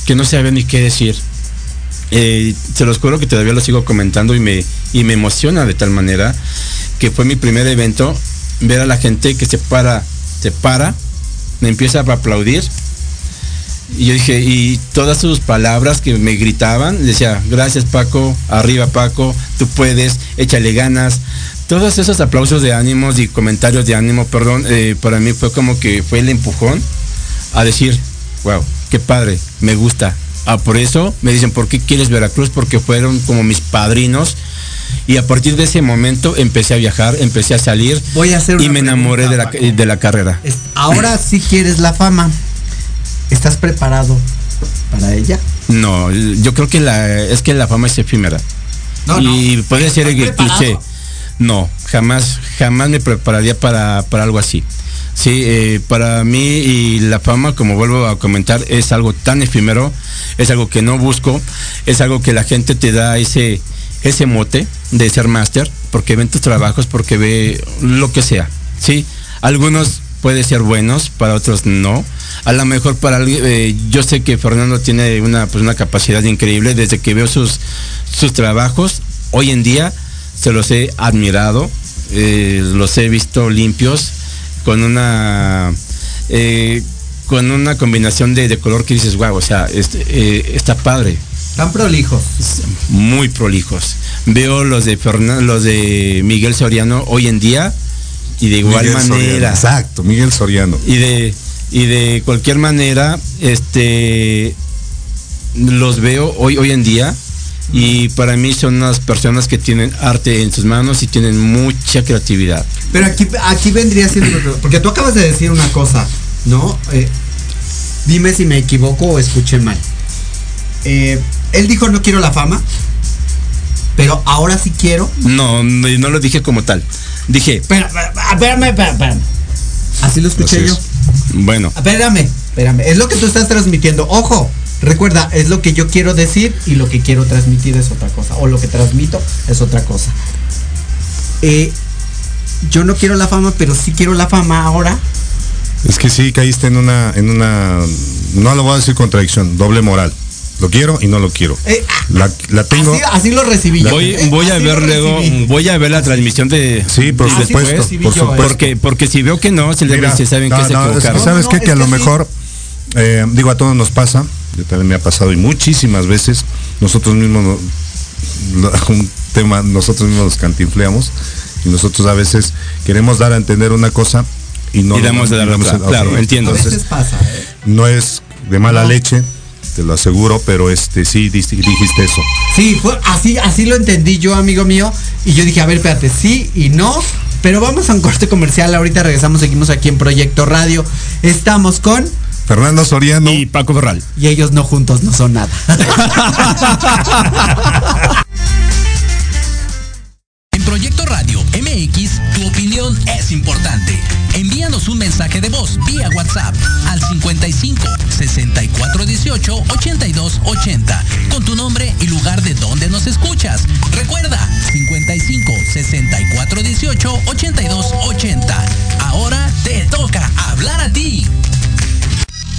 que no sabía ni qué decir. Eh, se los juro que todavía lo sigo comentando y me, y me emociona de tal manera que fue mi primer evento, ver a la gente que se para, se para, me empieza a aplaudir. Y yo dije, y todas sus palabras que me gritaban, decía, gracias Paco, arriba Paco, tú puedes, échale ganas. Todos esos aplausos de ánimos y comentarios de ánimo, perdón, eh, para mí fue como que fue el empujón a decir, wow, qué padre, me gusta, Ah, por eso me dicen, ¿por qué quieres Veracruz? Porque fueron como mis padrinos. Y a partir de ese momento empecé a viajar, empecé a salir. Voy a hacer y me enamoré de la, de la carrera. Ahora sí quieres la fama. ¿Estás preparado para ella? No, yo creo que la es que la fama es efímera. No, y puede ser ¿Estás el cliché. No, jamás, jamás me prepararía para, para algo así. Sí, eh, para mí y la fama, como vuelvo a comentar, es algo tan efímero, es algo que no busco, es algo que la gente te da ese, ese mote de ser máster, porque ven tus trabajos, porque ve lo que sea. Sí, algunos pueden ser buenos, para otros no. A lo mejor para eh, yo sé que Fernando tiene una, pues una capacidad increíble desde que veo sus, sus trabajos. Hoy en día se los he admirado, eh, los he visto limpios, con una eh, con una combinación de, de color que dices, wow, o sea, este, eh, está padre. Tan prolijos. Muy prolijos. Veo los de Fernan- los de Miguel Soriano hoy en día y de igual Miguel Soriano, manera. exacto, Miguel Soriano. Y de, y de cualquier manera, este los veo hoy, hoy en día. Y para mí son unas personas que tienen arte en sus manos y tienen mucha creatividad. Pero aquí, aquí vendría siendo. Porque tú acabas de decir una cosa, ¿no? Eh, dime si me equivoco o escuché mal. Eh, él dijo no quiero la fama, pero ahora sí quiero. No, no, no lo dije como tal. Dije, espérame, espérame, espérame. Así lo escuché Así yo. bueno, Espérame, espérame. Es lo que tú estás transmitiendo. Ojo, recuerda, es lo que yo quiero decir y lo que quiero transmitir es otra cosa. O lo que transmito es otra cosa. Eh, yo no quiero la fama, pero sí quiero la fama ahora. Es que sí caíste en una, en una, no lo voy a decir contradicción, doble moral. Lo quiero y no lo quiero. Eh, La, la tengo. Así, así lo recibí yo. voy, Eh, voy a ver luego, voy a ver la transmisión de Sí, por de supuesto, por yo, supuesto. Porque, porque si veo que no, se le Mira, dice, saben no, que se es que sabes No, qué? que a lo mejor, eh, digo, a todos nos pasa, yo también me ha pasado y muchísimas veces, nosotros mismos, un tema, nosotros mismos nos cantinfleamos y nosotros a veces queremos dar a entender una cosa y no Y damos de dar otra, damos- claro, entiendo. A veces Entonces, pasa, ¿eh? no es de mala leche, te lo aseguro, pero este sí dijiste eso. Sí, fue así, así lo entendí yo, amigo mío. Y yo dije, a ver, espérate, sí y no. Pero vamos a un corte comercial. Ahorita regresamos, seguimos aquí en Proyecto Radio. Estamos con. Fernando Soriano. Y Paco Ferral. Y ellos no juntos no son nada. En Proyecto Radio MX, tu opinión es importante. Envíanos un mensaje de voz vía WhatsApp al 55 64 18 82 80 con tu nombre y lugar de donde nos escuchas. Recuerda 55 64 18 82 80. Ahora te toca hablar a ti.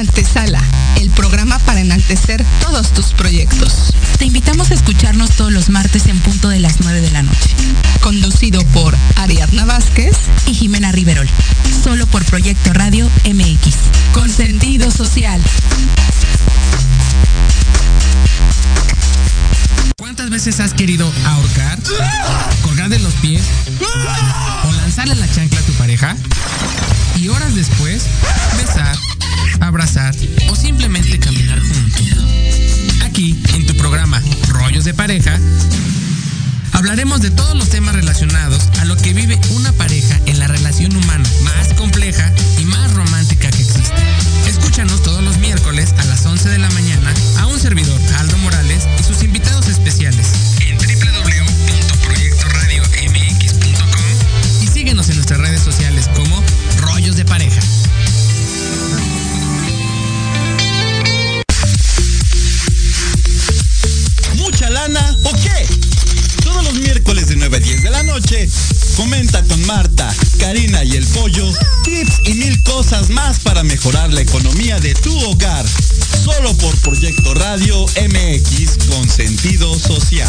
Antesala, el programa para enaltecer todos tus proyectos. Te invitamos a escucharnos todos los martes en punto de las 9 de la noche. Conducido por Ariadna Vázquez Y Jimena Riverol. Solo por Proyecto Radio MX. con sentido social. ¿Cuántas veces has querido ahorcar, colgar de los pies o lanzarle la chancla a tu pareja? Y horas después, besar, abrazar o simplemente caminar juntos. Aquí, en tu programa Rollos de Pareja, hablaremos de todos los temas relacionados a lo que vive una pareja en la relación humana más compleja y más romántica que existe. Escúchanos todos los miércoles a las 11 de la mañana a un servidor, Aldo Morales, y sus invitados especiales mejorar la economía de tu hogar. Solo por Proyecto Radio MX con sentido social.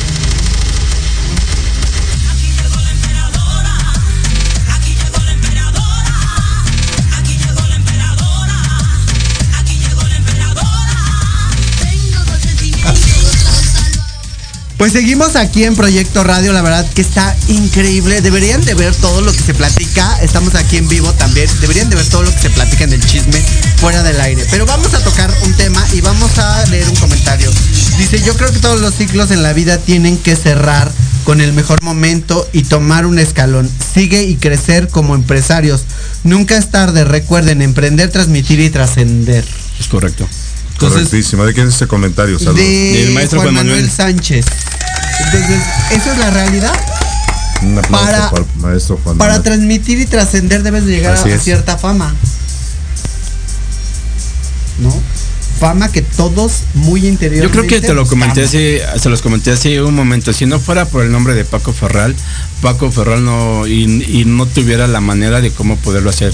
Pues seguimos aquí en Proyecto Radio, la verdad que está increíble. Deberían de ver todo lo que se platica. Estamos aquí en vivo también. Deberían de ver todo lo que se platica en el chisme fuera del aire. Pero vamos a tocar un tema y vamos a leer un comentario. Dice, yo creo que todos los ciclos en la vida tienen que cerrar con el mejor momento y tomar un escalón. Sigue y crecer como empresarios. Nunca es tarde. Recuerden, emprender, transmitir y trascender. Es correcto. Correctísimo. ¿De quién es ese comentario? Saludos. De Del maestro Juan Juan Manuel. Manuel. Sánchez. Entonces, ¿eso es la realidad? Un para- para, el maestro Juan Para Manuel. transmitir y trascender debes de llegar a, Así a es. cierta fama. ¿No? Fama que todos muy Yo interiormente creo que te lo comenté hace, se los comenté hace un momento. Si no fuera por el nombre de Paco Ferral, Paco Ferral no y, y no tuviera la manera de cómo poderlo hacer.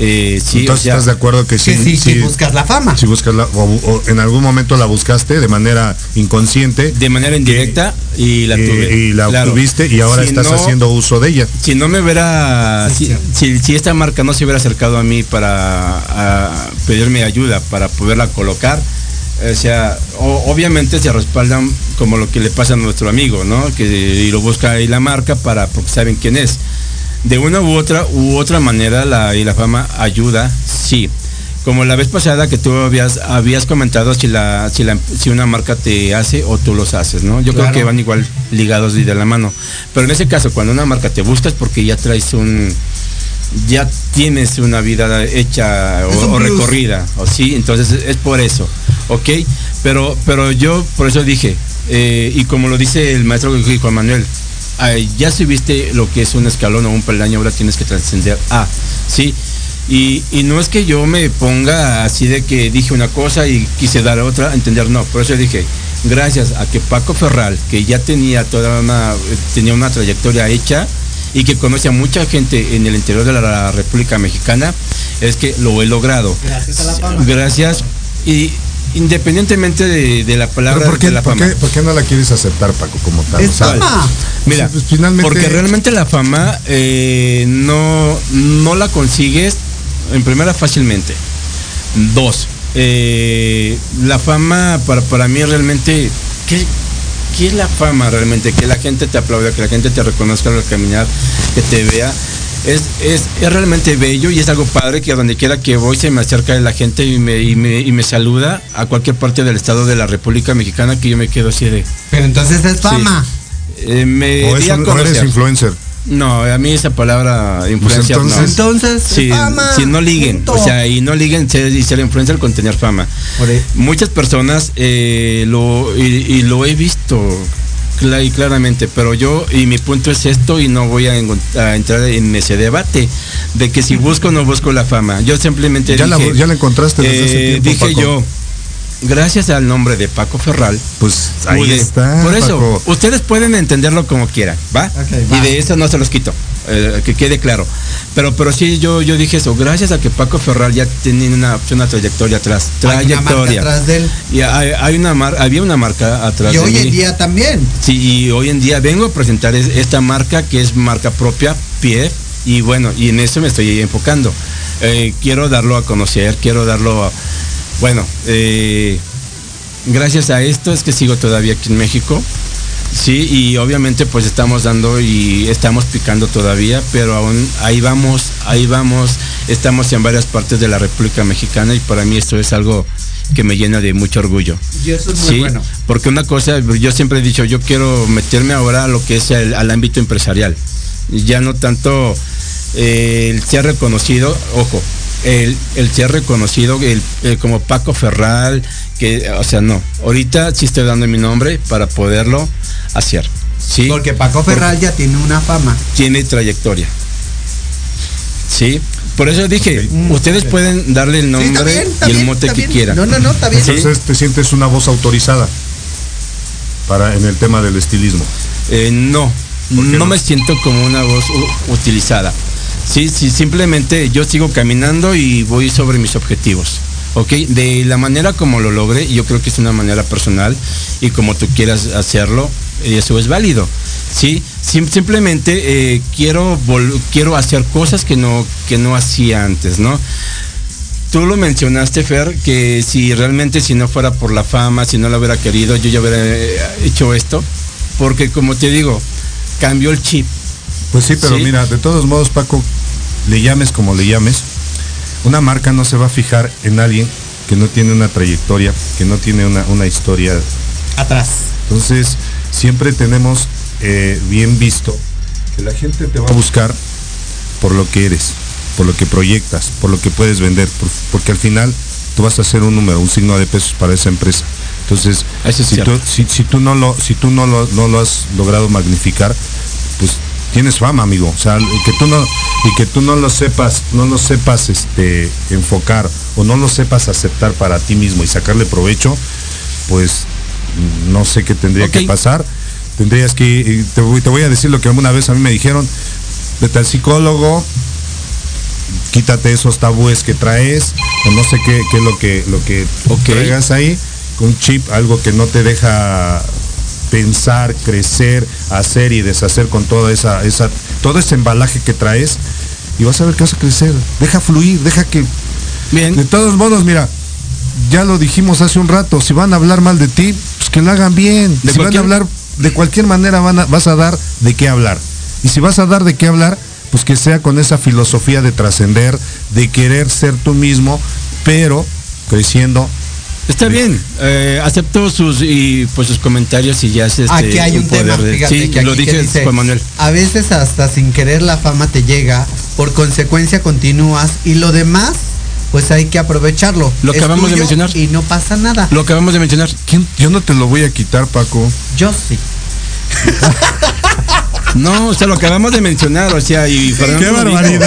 Eh, sí, Entonces o sea, estás de acuerdo que sí, Que sí, sí buscas la fama. Si buscas la, o, o en algún momento la buscaste de manera inconsciente de manera indirecta y la y, tuve. y la Claro. obtuviste y ahora Si estás no- haciendo uso de ella. Si no me hubiera, si, si- si esta marca no se hubiera acercado a mí para a pedirme ayuda para poderla colocar, o sea, o- obviamente se respaldan como lo que le pasa a nuestro amigo, ¿no? Que y lo busca ahí la marca para porque saben quién es. De una u otra u otra manera la y la fama ayuda, sí. Como la vez pasada que tú habías habías comentado si la si la si una marca te hace o tú los haces, ¿no? Yo Claro. creo que van igual ligados y de la mano. Pero en ese caso, cuando una marca te busca es porque ya traes un ya tienes una vida hecha o, recorrida, o sí, entonces es por eso, ¿ok? Pero, pero yo por eso dije, eh, y como lo dice el maestro Juan Manuel, ay, ya subiste lo que es un escalón o un peldaño, ahora tienes que trascender a, ¿sí? Y, y no es que yo me ponga así de que dije una cosa y quise dar otra, entender, no, por eso dije, gracias a que Paco Ferral, que ya tenía toda una, tenía una trayectoria hecha, y que conoce a mucha gente en el interior de la República Mexicana, es que lo he logrado. Gracias a la fama. Gracias. Y independientemente de, de la palabra ¿Pero por, qué, de la por fama. qué- por qué no la quieres aceptar, Paco, como tal? Es fama. Mira, pues, finalmente- porque realmente la fama eh, no, no la consigues en primera fácilmente. Dos, eh, la fama para, para mí realmente, ¿qué, ¿qué es la fama realmente? Que la gente te aplauda, que la gente te reconozca al caminar, que te vea. Es, es, es realmente bello y es algo padre que a donde quiera que voy se me acerca la gente y me, y me, y me saluda a cualquier parte del estado de la República Mexicana que yo me quedo así de... Pero entonces es fama. Eh, me o, es o eres influencer. No, a mí esa palabra influencer entonces- no. Entonces, Sí, fama. si no liguen, punto. o sea, y no liguen ser, y ser influencer con tener fama. Muchas personas eh, lo y, y lo he visto y claramente, pero yo y mi punto es esto y no voy a, entrar en ese debate de que si busco o no busco la fama. Yo simplemente Ya la- dije, ya la encontraste desde hace eh, tiempo, dije Paco. yo, gracias al nombre de Paco Ferral, Pues ahí pude- está. Por eso, Paco. ustedes pueden entenderlo como quieran, ¿va? Y va. de eso no se los quito, eh, que quede claro. Pero, pero sí, yo, yo dije eso, gracias a que Paco Ferral ya tenía una, una trayectoria atrás. Hay una marca Trayectoria. atrás de él. Y hay, hay una mar- había una marca atrás Y de hoy mí. en día también. Sí, y hoy en día vengo a presentar es- esta marca que es marca propia, pie, y bueno, y en eso me estoy enfocando. Eh, quiero darlo a conocer, quiero darlo a, bueno, eh, gracias a esto es que sigo todavía aquí en México. Sí, y obviamente pues estamos dando y estamos picando todavía, pero aún ahí vamos, ahí vamos, estamos en varias partes de la República Mexicana y para mí esto es algo que me llena de mucho orgullo. Y eso es muy Sí, bueno. porque una cosa, yo siempre he dicho, yo quiero meterme ahora a lo que es el, al ámbito empresarial. Ya no tanto eh, el ser reconocido, ojo, el, el ser reconocido el, el como Paco Ferral, que, o sea, no. Ahorita sí estoy dando mi nombre para poderlo hacer. ¿sí? Porque Paco Ferral ya tiene una fama. tiene trayectoria. Sí, por eso dije, ustedes pueden darle el nombre Mm, bien, está y el mote que bien. quieran. No, no, no, está bien. ¿Sí? Entonces te sientes una voz autorizada para en el tema del estilismo. Eh, no, ¿Por no, me siento como una voz utilizada. Sí, sí, simplemente yo sigo caminando y voy sobre mis objetivos. ¿Ok? De la manera como lo logré, yo creo que es una manera personal y como tú quieras hacerlo, eso es válido. Sí, Sim- simplemente eh, quiero quiero hacer cosas que no que no hacía antes, ¿no? Tú lo mencionaste, Fer, que si realmente si no fuera por la fama, si no lo hubiera querido, yo ya hubiera eh, hecho esto, porque como te digo, cambió el chip. Pues sí, pero Sí. mira, de todos modos, Paco, le llames como le llames, una marca no se va a fijar en alguien que no tiene una trayectoria, que no tiene una, una historia. Atrás. Entonces, siempre tenemos eh, bien visto que la gente te va a buscar por lo que eres, por lo que proyectas, por lo que puedes vender, por- porque al final tú vas a ser un número, un signo de pesos para esa empresa. Entonces, Eso es si, tú, si tú no lo, si tú no lo, no lo has logrado magnificar, pues tienes fama, amigo. O sea, y que tú no, y que tú no lo sepas, no lo sepas este enfocar o no lo sepas aceptar para ti mismo y sacarle provecho, pues no sé qué tendría que pasar. Tendrías que, te voy, te voy a decir lo que alguna vez a mí me dijeron, vete al psicólogo, quítate esos tabúes que traes, o no sé qué, qué es lo que, lo que Ok. traigas ahí, un chip, algo que no te deja pensar, crecer, hacer y deshacer con toda esa, esa, todo ese embalaje que traes, y vas a ver que vas a crecer. Deja fluir, deja que. Bien. De todos modos, mira, ya lo dijimos hace un rato, si van a hablar mal de ti, pues que lo hagan bien. De si cualquier- van a hablar de cualquier manera van a- vas a dar de qué hablar. Y si vas a dar de qué hablar, pues que sea con esa filosofía de trascender, de querer ser tú mismo, pero creciendo. Está bien, eh, acepto sus y pues sus comentarios y ya es este, aquí hay un, tema, poder de- fíjate, sí, que lo aquí que dije dice, Juan Manuel. A veces hasta sin querer la fama te llega, por consecuencia continúas y lo demás, pues hay que aprovecharlo. Lo Es acabamos de mencionar. Y no pasa nada. Lo acabamos de mencionar. ¿Quién? Yo no te lo voy a quitar, Paco. Yo sí. No, o sea, lo acabamos de mencionar, o sea, y Fernando ¡Qué dijo.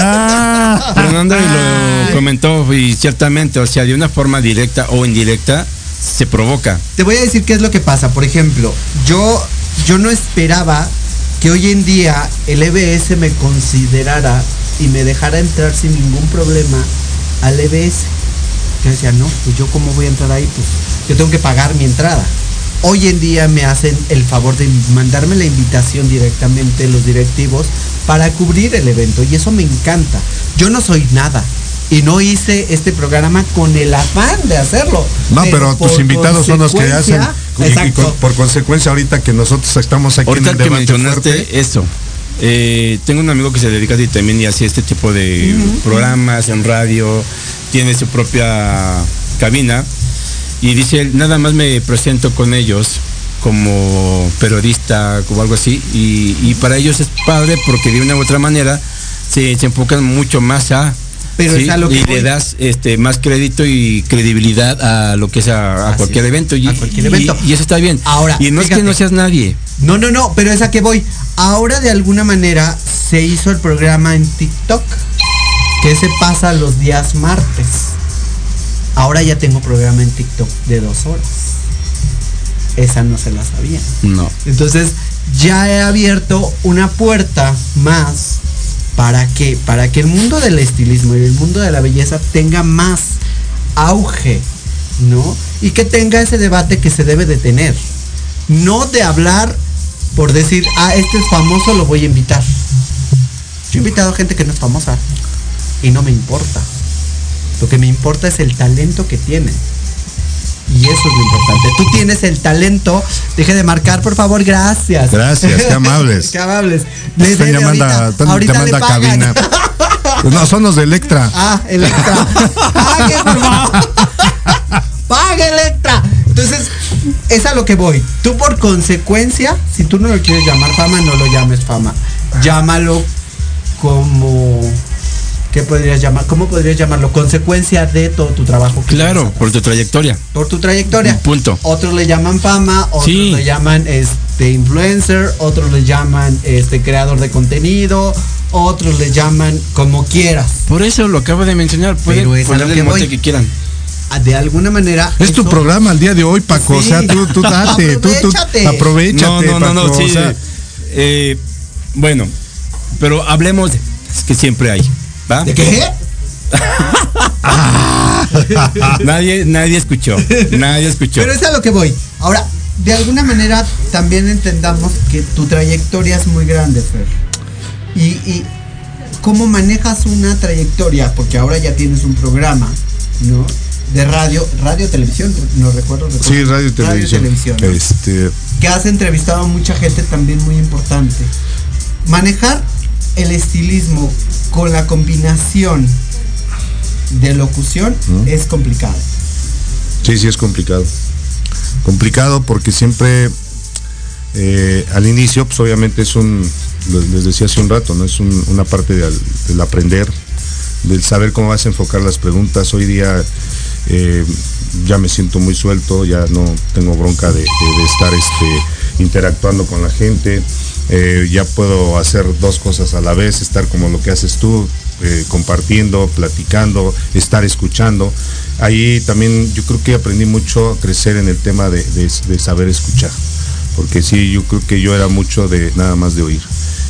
Fernando lo comentó y ciertamente, o sea, de una forma directa o indirecta se provoca. Te voy a decir qué es lo que pasa. Por ejemplo, yo, yo no esperaba que hoy en día el EBS me considerara y me dejara entrar sin ningún problema al EBS. Yo decía, no, pues yo cómo voy a entrar ahí, pues yo tengo que pagar mi entrada. Hoy en día me hacen el favor de mandarme la invitación directamente los directivos para cubrir el evento y eso me encanta. Yo no soy nada y no hice este programa con el afán de hacerlo. No, pero, tus invitados son los que hacen. y- y por consecuencia, ahorita que nosotros estamos aquí Ahorita en el que debate mencionaste fuerte, eso, eh, tengo un amigo que se dedica así también y hace este tipo de programas en radio, tiene su propia cabina y dice, nada más me presento con ellos como periodista, como algo así, y, y para ellos es padre porque de una u otra manera se, se enfocan mucho más a... Pero es a lo que y voy. le das este más crédito y credibilidad a lo que es a, cualquier evento y, a cualquier evento. y eso está bien Ahora, y no es que no seas nadie No, no, no, pero es a que voy. Ahora de alguna manera se hizo el programa en TikTok, que se pasa los días martes. Ahora ya tengo programa en TikTok de dos horas. Esa no se la sabía. no Entonces ya he abierto una puerta más para que para que el mundo del estilismo y el mundo de la belleza tenga más auge, ¿no? Y que tenga ese debate que se debe de tener. No de hablar por decir, ah, este es famoso, lo voy a invitar. Yo he invitado a gente que no es famosa y no me importa. Lo que me importa es el talento que tienen. Y eso es lo importante. Tú tienes el talento. Deje de marcar, por favor, gracias. Gracias, qué amables. qué amables. Les Están llamando, ahorita, a- ahorita te manda a cabina. No, son los de Electra. Ah, Electra. Pague, por favor. Electra. Entonces, es a lo que voy. Tú por consecuencia, si tú no lo quieres llamar fama, no lo llames fama. Llámalo como... ¿Qué podrías llamar? ¿Cómo podrías llamarlo? Consecuencia de todo tu trabajo. Claro, por tu trayectoria. Por tu trayectoria. Punto. Otros le llaman fama, otros Sí. le llaman este influencer, otros le llaman este creador de contenido, otros le llaman como quieras. Por eso lo acabo de mencionar. Pueden ponerle que el mote que quieran. Ah, De alguna manera. Es tu programa el día de hoy, Paco. O sea, tú, tú date, tú, tú Aprovechate. No, no, no, no, sí. o sea, eh, bueno, pero hablemos de. Es que siempre hay. ¿Va? ¿De qué? nadie, nadie escuchó. Nadie escuchó. Pero es a lo que voy. Ahora, de alguna manera también entendamos que tu trayectoria es muy grande, Fer. Y, y cómo manejas una trayectoria, porque ahora ya tienes un programa, ¿no? De radio, radio, televisión, no recuerdo. recuerdo. sí, radio y televisión. televisión, ¿no? Este, que has entrevistado a mucha gente también muy importante. Manejar el estilismo con la combinación de locución es complicado. Sí, sí, es complicado. Complicado porque siempre eh, al inicio, pues obviamente es un, les decía hace un rato, ¿no? Es un- una parte del, del aprender, del saber cómo vas a enfocar las preguntas. Hoy día eh, ya me siento muy suelto, ya no tengo bronca de, de- de estar este, interactuando con la gente. Eh, ya puedo hacer dos cosas a la vez, estar como lo que haces tú, eh, compartiendo, platicando, estar escuchando. Ahí también yo creo que aprendí mucho a crecer en el tema de, de- de saber escuchar, porque sí, yo creo que yo era mucho de nada más de oír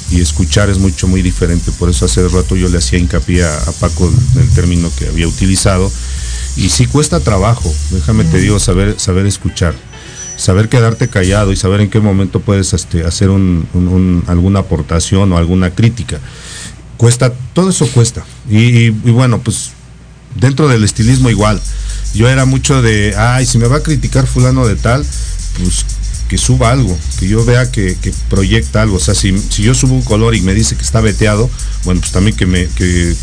y escuchar es mucho muy diferente, por eso hace rato yo le hacía hincapié a, a Paco en el término que había utilizado y sí cuesta trabajo, déjame te digo, saber, saber escuchar saber quedarte callado y saber en qué momento puedes este, hacer un- un- un- alguna aportación o alguna crítica. Cuesta, todo eso cuesta. Y, y- y bueno, pues dentro del estilismo igual. Yo era mucho de, ay, si me va a criticar fulano de tal, pues que suba algo, que yo vea que, que proyecta algo. O sea, si, si yo subo un color y me dice que está veteado, bueno, pues también que me que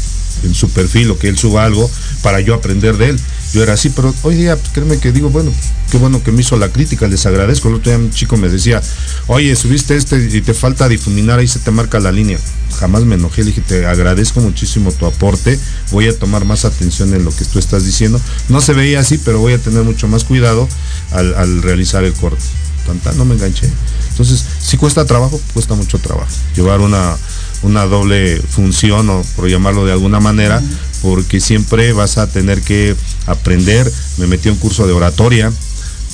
en su perfil o que él suba algo para yo aprender de él. Yo era así, pero hoy día, pues, créeme que digo, bueno, qué bueno que me hizo la crítica, les agradezco. El otro día un chico me decía, oye, subiste este y te falta difuminar, ahí se te marca la línea. Jamás me enojé, le dije, te agradezco muchísimo tu aporte, voy a tomar más atención en lo que tú estás diciendo. No se veía así, pero voy a tener mucho más cuidado al, al realizar el corte. Tanta, no me enganché. Entonces, si cuesta trabajo, cuesta mucho trabajo. Llevar una, una doble función, o por llamarlo de alguna manera, porque siempre vas a tener que aprender. Me metí a un curso de oratoria,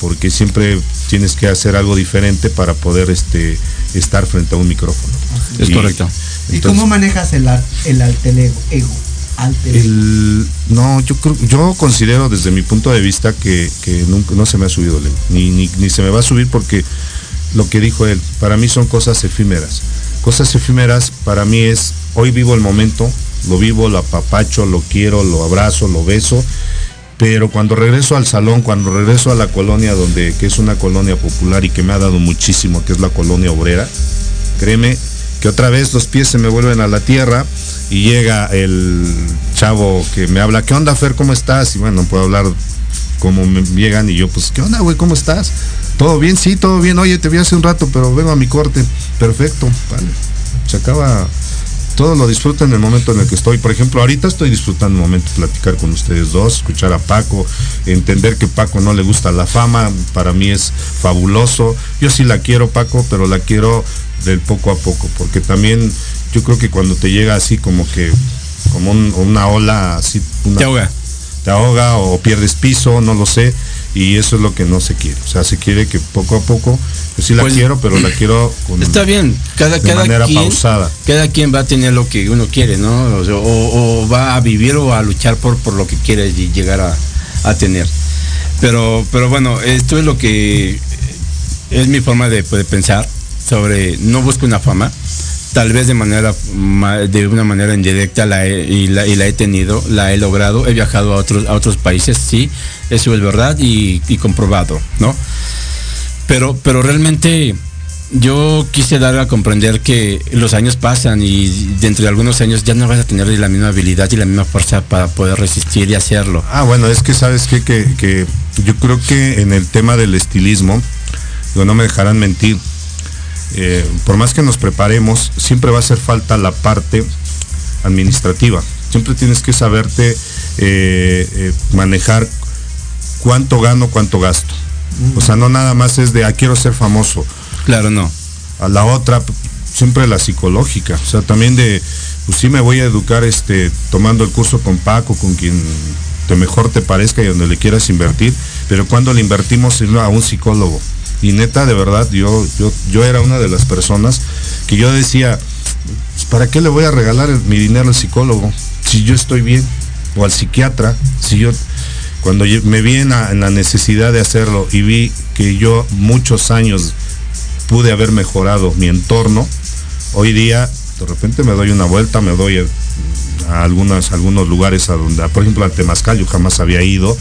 porque siempre tienes que hacer algo diferente para poder este, estar frente a un micrófono. Es correcto. ¿Y cómo manejas el, el alter ego? ego? Alter ego. El- no, yo creo, yo considero desde mi punto de vista que, que nunca, no se me ha subido el ego, ni, ni, ni se me va a subir porque lo que dijo él, para mí son cosas efímeras. Cosas efímeras para mí es, hoy vivo el momento, lo vivo, lo apapacho, lo quiero, lo abrazo, lo beso, pero cuando regreso al salón, cuando regreso a la colonia donde, que es una colonia popular y que me ha dado muchísimo, que es la colonia obrera, créeme que otra vez los pies se me vuelven a la tierra y llega el chavo que me habla, ¿qué onda Fer? ¿Cómo estás? Y bueno, no puedo hablar como me llegan y yo, pues, ¿qué onda, güey? ¿Cómo estás? ¿Todo bien? Sí, todo bien. Oye, te vi hace un rato, pero vengo a mi corte. Perfecto, vale. Se acaba, todo lo disfruto en el momento en el que estoy. Por ejemplo, ahorita estoy disfrutando el momento de platicar con ustedes dos, escuchar a Paco, entender que Paco no le gusta la fama, para mí es fabuloso. Yo sí la quiero, Paco, pero la quiero del poco a poco, porque también yo creo que cuando te llega así como que, como un- una ola así, una- Te ahoga. Te ahoga o pierdes piso, no lo sé, y eso es lo que no se quiere. O sea, se quiere que poco a poco, yo sí la Pues, quiero, pero la quiero con Está bien, cada, de cada manera quien, pausada. cada quien va a tener lo que uno quiere, ¿no? O, sea, o- o va a vivir o a luchar por, por lo que quiere llegar a, a tener. Pero, pero bueno, esto es lo que es mi forma de, de pensar sobre, no busco una fama, tal vez de manera ma- de una manera indirecta la he, y, la, y la he tenido, la he logrado, he viajado a otros a otros países, sí, eso es verdad y, comprobado, ¿no? Pero pero realmente yo quise dar a comprender que los años pasan y dentro de algunos años ya no vas a tener la misma habilidad y la misma fuerza para poder resistir y hacerlo. Ah, bueno, es que sabes qué? que, que yo creo que en el tema del estilismo, no me dejarán mentir, eh, por más que nos preparemos, siempre va a hacer falta la parte administrativa. Siempre tienes que saberte eh, eh, manejar cuánto gano, cuánto gasto. O sea, no nada más es de, ah, quiero ser famoso. Claro, no. A la otra, siempre la psicológica. O sea, también de, pues sí me voy a educar este, tomando el curso con Paco, con quien te mejor te parezca y donde le quieras invertir, pero cuando le invertimos a un psicólogo. Y neta, de verdad, yo, yo, yo era una de las personas que yo decía, ¿para qué le voy a regalar el- mi dinero al psicólogo? Si yo estoy bien, o al psiquiatra, si yo, cuando me vi en la, en la necesidad de hacerlo y vi que yo muchos años pude haber mejorado mi entorno, hoy día de repente me doy una vuelta, me doy a, algunas, algunos lugares a donde, por ejemplo, al Temazcal yo jamás había ido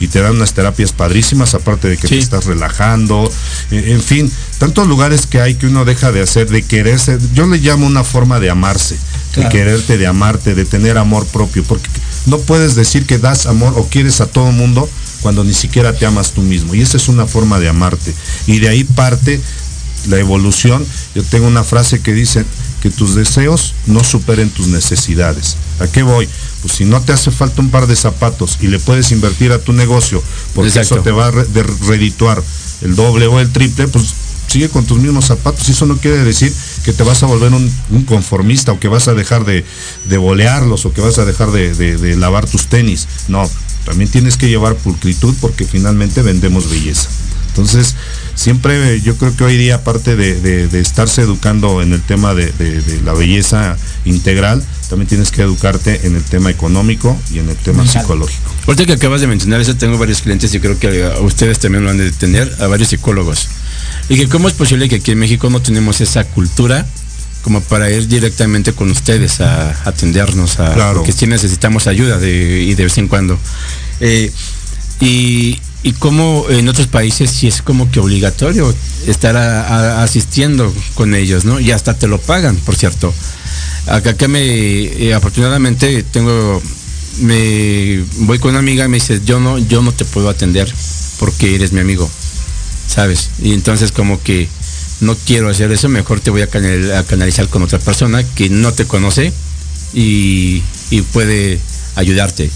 y te dan unas terapias padrísimas, aparte de que te estás relajando, en, en fin, tantos lugares que hay que uno deja de hacer, de quererse, yo le llamo una forma de amarse, Claro. de quererte, de amarte, de tener amor propio, porque no puedes decir que das amor o quieres a todo mundo cuando ni siquiera te amas tú mismo. Y esa es una forma de amarte. Y de ahí parte la evolución. Yo tengo una frase que dice que tus deseos no superen tus necesidades. ¿A qué voy? Pues si no te hace falta un par de zapatos y le puedes invertir a tu negocio, porque Exacto. eso te va a redituar el doble o el triple, pues sigue con tus mismos zapatos. Y eso no quiere decir que te vas a volver un, un conformista o que vas a dejar de, de bolearlos o que vas a dejar de, de- de lavar tus tenis. No, también tienes que llevar pulcritud porque finalmente vendemos belleza. Entonces, siempre eh, yo creo que hoy día, aparte de, de- de estarse educando en el tema de, de- de la belleza integral, también tienes que educarte en el tema económico y en el tema psicológico. Ahorita que acabas de mencionar eso, tengo varios clientes y creo que a ustedes también lo han de tener, a varios psicólogos. Y que cómo es posible que aquí en México no tenemos esa cultura como para ir directamente con ustedes a atendernos, a, Claro. porque sí necesitamos ayuda de, y de vez en cuando. Eh, y, y como en otros países sí es como que obligatorio estar asistiendo con ellos, ¿no? Y hasta te lo pagan, por cierto. Acá que me, eh, afortunadamente tengo, me voy con una amiga y me dice, yo no, yo no te puedo atender porque eres mi amigo, ¿sabes? Y entonces como que no quiero hacer eso, mejor te voy a, canal- a canalizar con otra persona que no te conoce y puede ayudarte.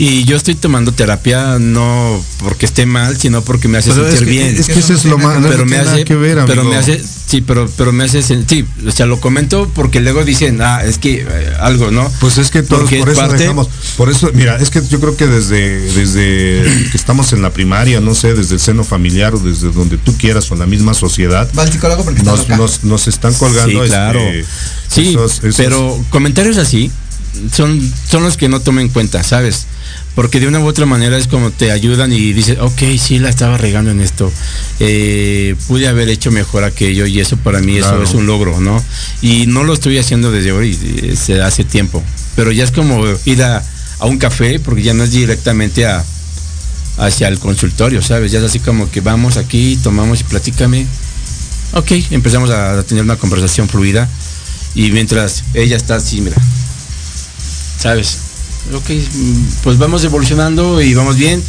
Y yo estoy tomando terapia no porque esté mal, sino porque me hace Pero es sentir que- bien. es que eso es lo más- no pero me hace, que ver, pero amigo. me hace, sí, pero, pero me hace sentir, o sea, lo comento porque luego dicen, ah, es que eh, algo, ¿no? Pues es que todos Porque por eso parte- dejamos. Por eso, mira, es que yo creo que desde, desde que estamos en la primaria, no sé, desde el seno familiar o desde donde tú quieras o en la misma sociedad, Va al psicólogo porque está nos, loca. nos, nos están colgando. Sí, claro. este, Sí, esos- esos- pero comentarios así son, son los que no tomen en cuenta, ¿sabes? Porque de una u otra manera es como te ayudan y dices, ok, sí, la estaba regando en esto. Eh, pude haber hecho mejor aquello y eso para mí Claro. eso es un logro, ¿no? Y no lo estoy haciendo desde hoy, desde hace tiempo. Pero ya es como ir a, a un café, porque ya no es directamente a, hacia el consultorio, ¿sabes? Ya es así como que vamos aquí, tomamos y platícame. Ok, empezamos a tener una conversación fluida y mientras ella está así, mira, ¿sabes? Ok, pues vamos evolucionando y vamos bien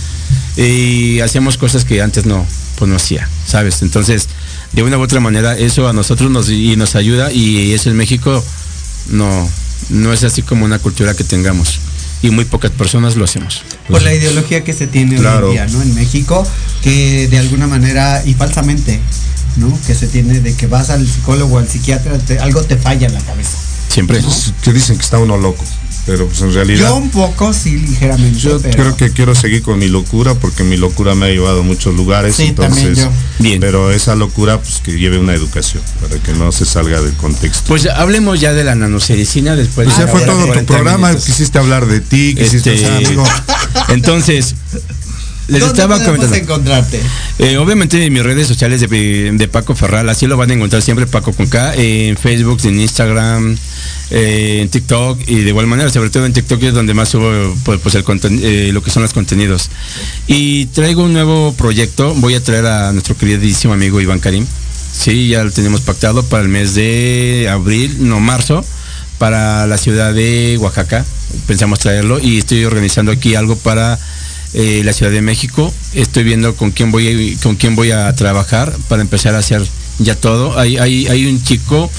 y hacemos cosas que antes no, pues no hacía, ¿sabes? Entonces, de una u otra manera, eso a nosotros nos, y nos ayuda y eso en México no, no es así como una cultura que tengamos y muy pocas personas lo hacemos. por la ideología que se tiene Claro. hoy en día, ¿no? En México, que de alguna manera y falsamente, ¿no? Que se tiene de que vas al psicólogo, al psiquiatra, te- algo te falla en la cabeza. Siempre. Pues, que dicen que está uno loco, pero pues en realidad Yo un poco, sí, ligeramente. yo pero- creo que quiero seguir con mi locura porque mi locura me ha llevado a muchos lugares, Sí, también entonces, yo. Bien. pero esa locura pues que lleve una educación para que no se salga del contexto. Pues hablemos ya de la nanocedicina después Pues de ya fue todo tu 40 programa, minutos. quisiste hablar de ti, quisiste, Este, o sea, amigo, entonces, Les ¿Dónde estaba comentando. encontrarte? Eh, obviamente en mis redes sociales de, de Paco Ferral, así lo van a encontrar siempre Paco con K, en Facebook, en Instagram, eh, en TikTok y de igual manera, sobre todo en TikTok es donde más subo pues, pues, el eh, lo que son los contenidos. Y traigo un nuevo proyecto, voy a traer a nuestro queridísimo amigo Iván Karim. Sí, ya lo tenemos pactado para el mes de abril, no marzo, para la ciudad de Oaxaca. Pensamos traerlo y estoy organizando aquí algo para eh, la Ciudad de México. Estoy viendo con quién voy con quién voy a trabajar para empezar a hacer ya todo. Hay, hay, hay un chico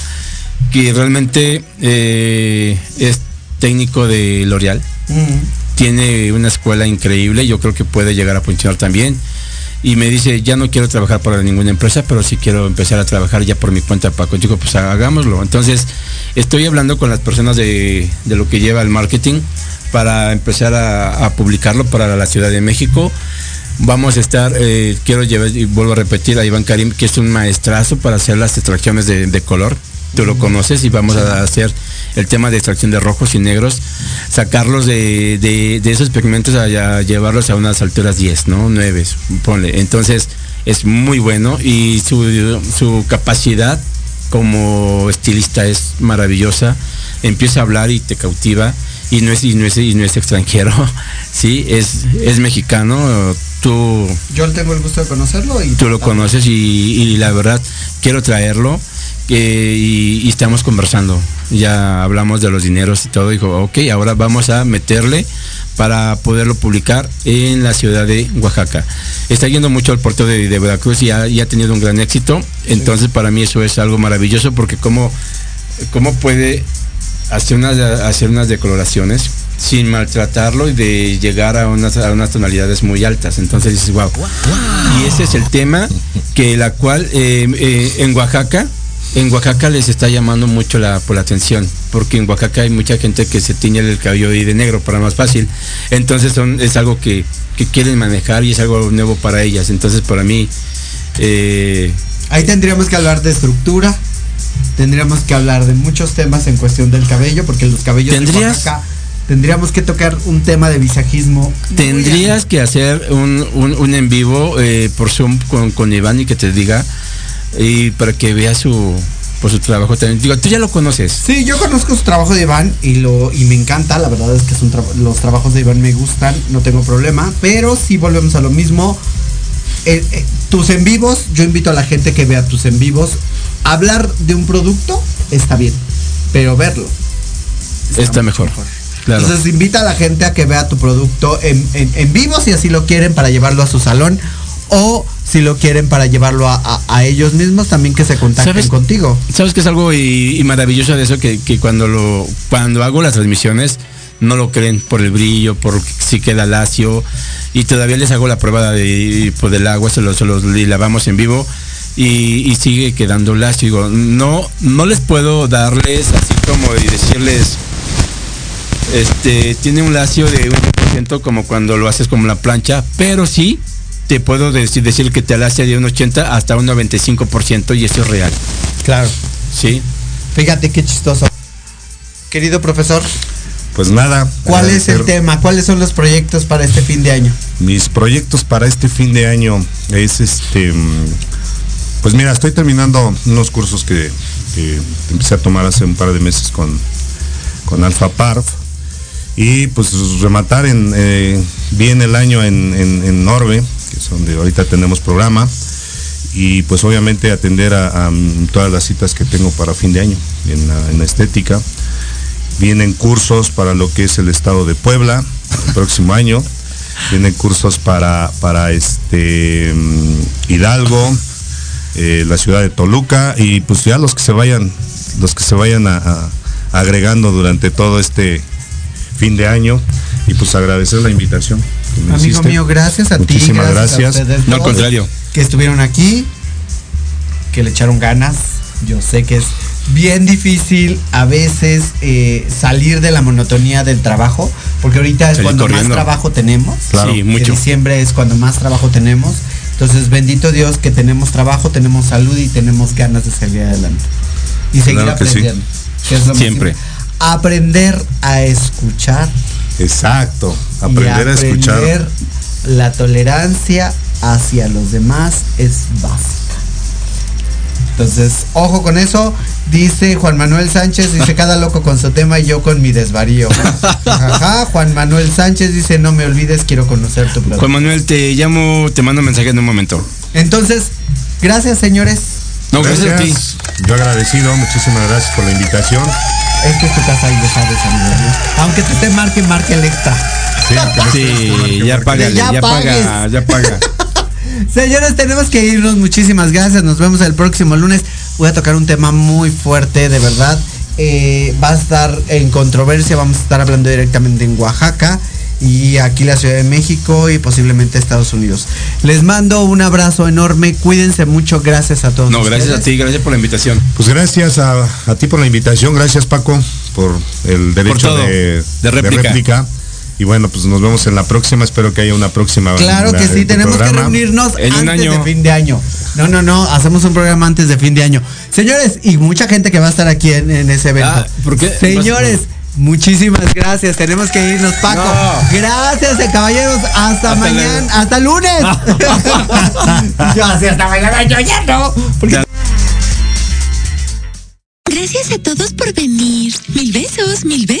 que realmente eh, es técnico de L'Oreal. Tiene una escuela increíble, yo creo que puede llegar a funcionar también. Y me dice, ya no quiero trabajar para ninguna empresa, pero sí quiero empezar a trabajar ya por mi cuenta, Paco. Digo, pues hagámoslo. Entonces, estoy hablando con las personas de, de lo que lleva el marketing para empezar a, publicarlo para la Ciudad de México. Vamos a estar, eh, quiero llevar, y vuelvo a repetir, a Iván Karim, que es un maestrazo para hacer las extracciones de, de color. Tú lo conoces y vamos a hacer el tema de extracción de rojos y negros, sacarlos de, de- esos pigmentos a, a llevarlos a unas alturas 10, ¿no? 9, ponle. Entonces es muy bueno y su, su capacidad como estilista es maravillosa. Empieza a hablar y te cautiva y no es, y no es, y no es extranjero, sí, es, es mexicano. Tú Yo tengo el gusto de conocerlo y tú lo conoces y, y la verdad quiero traerlo eh, y, estamos conversando. Ya hablamos de los dineros y todo. Dijo, ok, ahora vamos a meterle para poderlo publicar en la ciudad de Oaxaca. Está yendo mucho al puerto de, de Veracruz y ha, ha tenido un gran éxito. Entonces para mí eso es algo maravilloso porque cómo, cómo puede hacer unas, hacer unas decoloraciones sin maltratarlo y de llegar a unas, a unas tonalidades muy altas. Entonces dices, wow. Y ese es el tema que la cual eh, eh, en Oaxaca, en Oaxaca les está llamando mucho la, por la atención, porque en Oaxaca hay mucha gente que se tiñe el cabello y de negro para más fácil. Entonces son, es algo que, que quieren manejar y es algo nuevo para ellas. Entonces para mí, eh, Ahí tendríamos que hablar de estructura, tendríamos que hablar de muchos temas en cuestión del cabello, porque los cabellos de ¿Tendrías? Oaxaca, tendríamos que tocar un tema de visajismo. tendrías que hacer un, un, un en vivo eh, por Zoom con, con Iván y que te diga, y para que vea su, por su trabajo también. Digo, tú ya lo conoces. Sí, yo conozco su trabajo de Iván y lo y me encanta, la verdad es que es un tra- los trabajos de Iván me gustan, no tengo problema, pero si volvemos a lo mismo. eh, eh, tus en vivos, yo invito a la gente que vea tus en vivos. Hablar de un producto está bien, pero verlo. Está mejor. Claro. Entonces invita a la gente a que vea tu producto en, en- en vivo si así lo quieren para llevarlo a su salón o si lo quieren para llevarlo a, a- a ellos mismos también que se contacten ¿Sabes? contigo. ¿Sabes que es algo y, y maravilloso de eso? Que, que cuando lo cuando hago las transmisiones no lo creen por el brillo, por si queda lacio y todavía les hago la prueba de, pues, del agua, se los se los lavamos en vivo y, y sigue quedando lacio. Digo, no, no les puedo darles así como y decirles este tiene un lacio de un por ciento como cuando lo haces como la plancha, pero sí te puedo decir, decir que te lacia de un 80 hasta un 95% y eso es real. Claro. Sí. Fíjate qué chistoso. Querido profesor, Pues nada. ¿cuál es el tema? ¿Cuáles son los proyectos para este fin de año? Mis proyectos para este fin de año es este. Pues mira, estoy terminando unos cursos que, que empecé a tomar hace un par de meses con, con Alfa Parv. Y pues rematar en, eh, bien el año en, en, en Norbe, que es donde ahorita tenemos programa. Y pues obviamente atender a, mm, todas las citas que tengo para fin de año en la, estética. Vienen cursos para lo que es el estado de Puebla el próximo año. Vienen cursos para, para este mm, Hidalgo, eh, la ciudad de Toluca y pues ya los que se vayan, los que se vayan agregando durante todo este fin de año y pues agradecer la invitación. Amigo hiciste. mío, gracias a ti. Muchísimas a gracias. ustedes No, al contrario. Que estuvieron aquí, que le echaron ganas. Yo sé que es bien difícil a veces eh, salir de la monotonía del trabajo, porque ahorita es cuando corriendo. más trabajo tenemos. Claro. Sí, Que mucho. diciembre es cuando más trabajo tenemos. Entonces, bendito Dios que tenemos trabajo, tenemos salud y tenemos ganas de salir adelante. Y seguir Claro que sí. aprendiendo. que es lo más Siempre. Aprender a escuchar Exacto. y Aprender a escuchar. aprender la tolerancia hacia los demás es básica. Entonces, ojo con eso. Dice Juan Manuel Sánchez, dice cada loco con su tema y yo con mi desvarío. Ajá, Juan Manuel Sánchez dice, no me olvides, quiero conocer tu producto. Juan Manuel, te llamo, te mando un mensaje en un momento. Entonces, gracias señores. No, gracias, a ti. Yo agradecido, muchísimas gracias por la invitación. Es que es tu casa y ya sabes, amigo, ¿no? Aunque te esté marque, marque el extra. Sí, Sí, marque, ya págale, Ya ya, paga, ya paga. Señores, tenemos que irnos. Muchísimas gracias. Nos vemos el próximo lunes. Voy a tocar un tema muy fuerte, de verdad. Eh, va a estar en controversia. Vamos a estar hablando directamente en Oaxaca y aquí la Ciudad de México y posiblemente Estados Unidos. Les mando un abrazo enorme. Cuídense mucho. Gracias a todos. No, gracias a ti, gracias por la invitación. Pues gracias a, a ti por la invitación, gracias Paco por el derecho de, De réplica. Y bueno, pues nos vemos en la próxima. Espero que haya una próxima. Claro que sí, tenemos que reunirnos En un antes año. de fin de año. No, no, no, hacemos un programa antes de fin de año. Señores, y mucha gente que va a estar aquí en, en ese evento. Ah, ¿por qué? Señores, muchísimas gracias. Tenemos que irnos, Paco. No. Gracias, eh, caballeros. Hasta, Hasta mañana, luego. hasta lunes. Yo así hasta mañana, yo ya no. Porque Gracias a todos por venir. Mil besos, mil besos,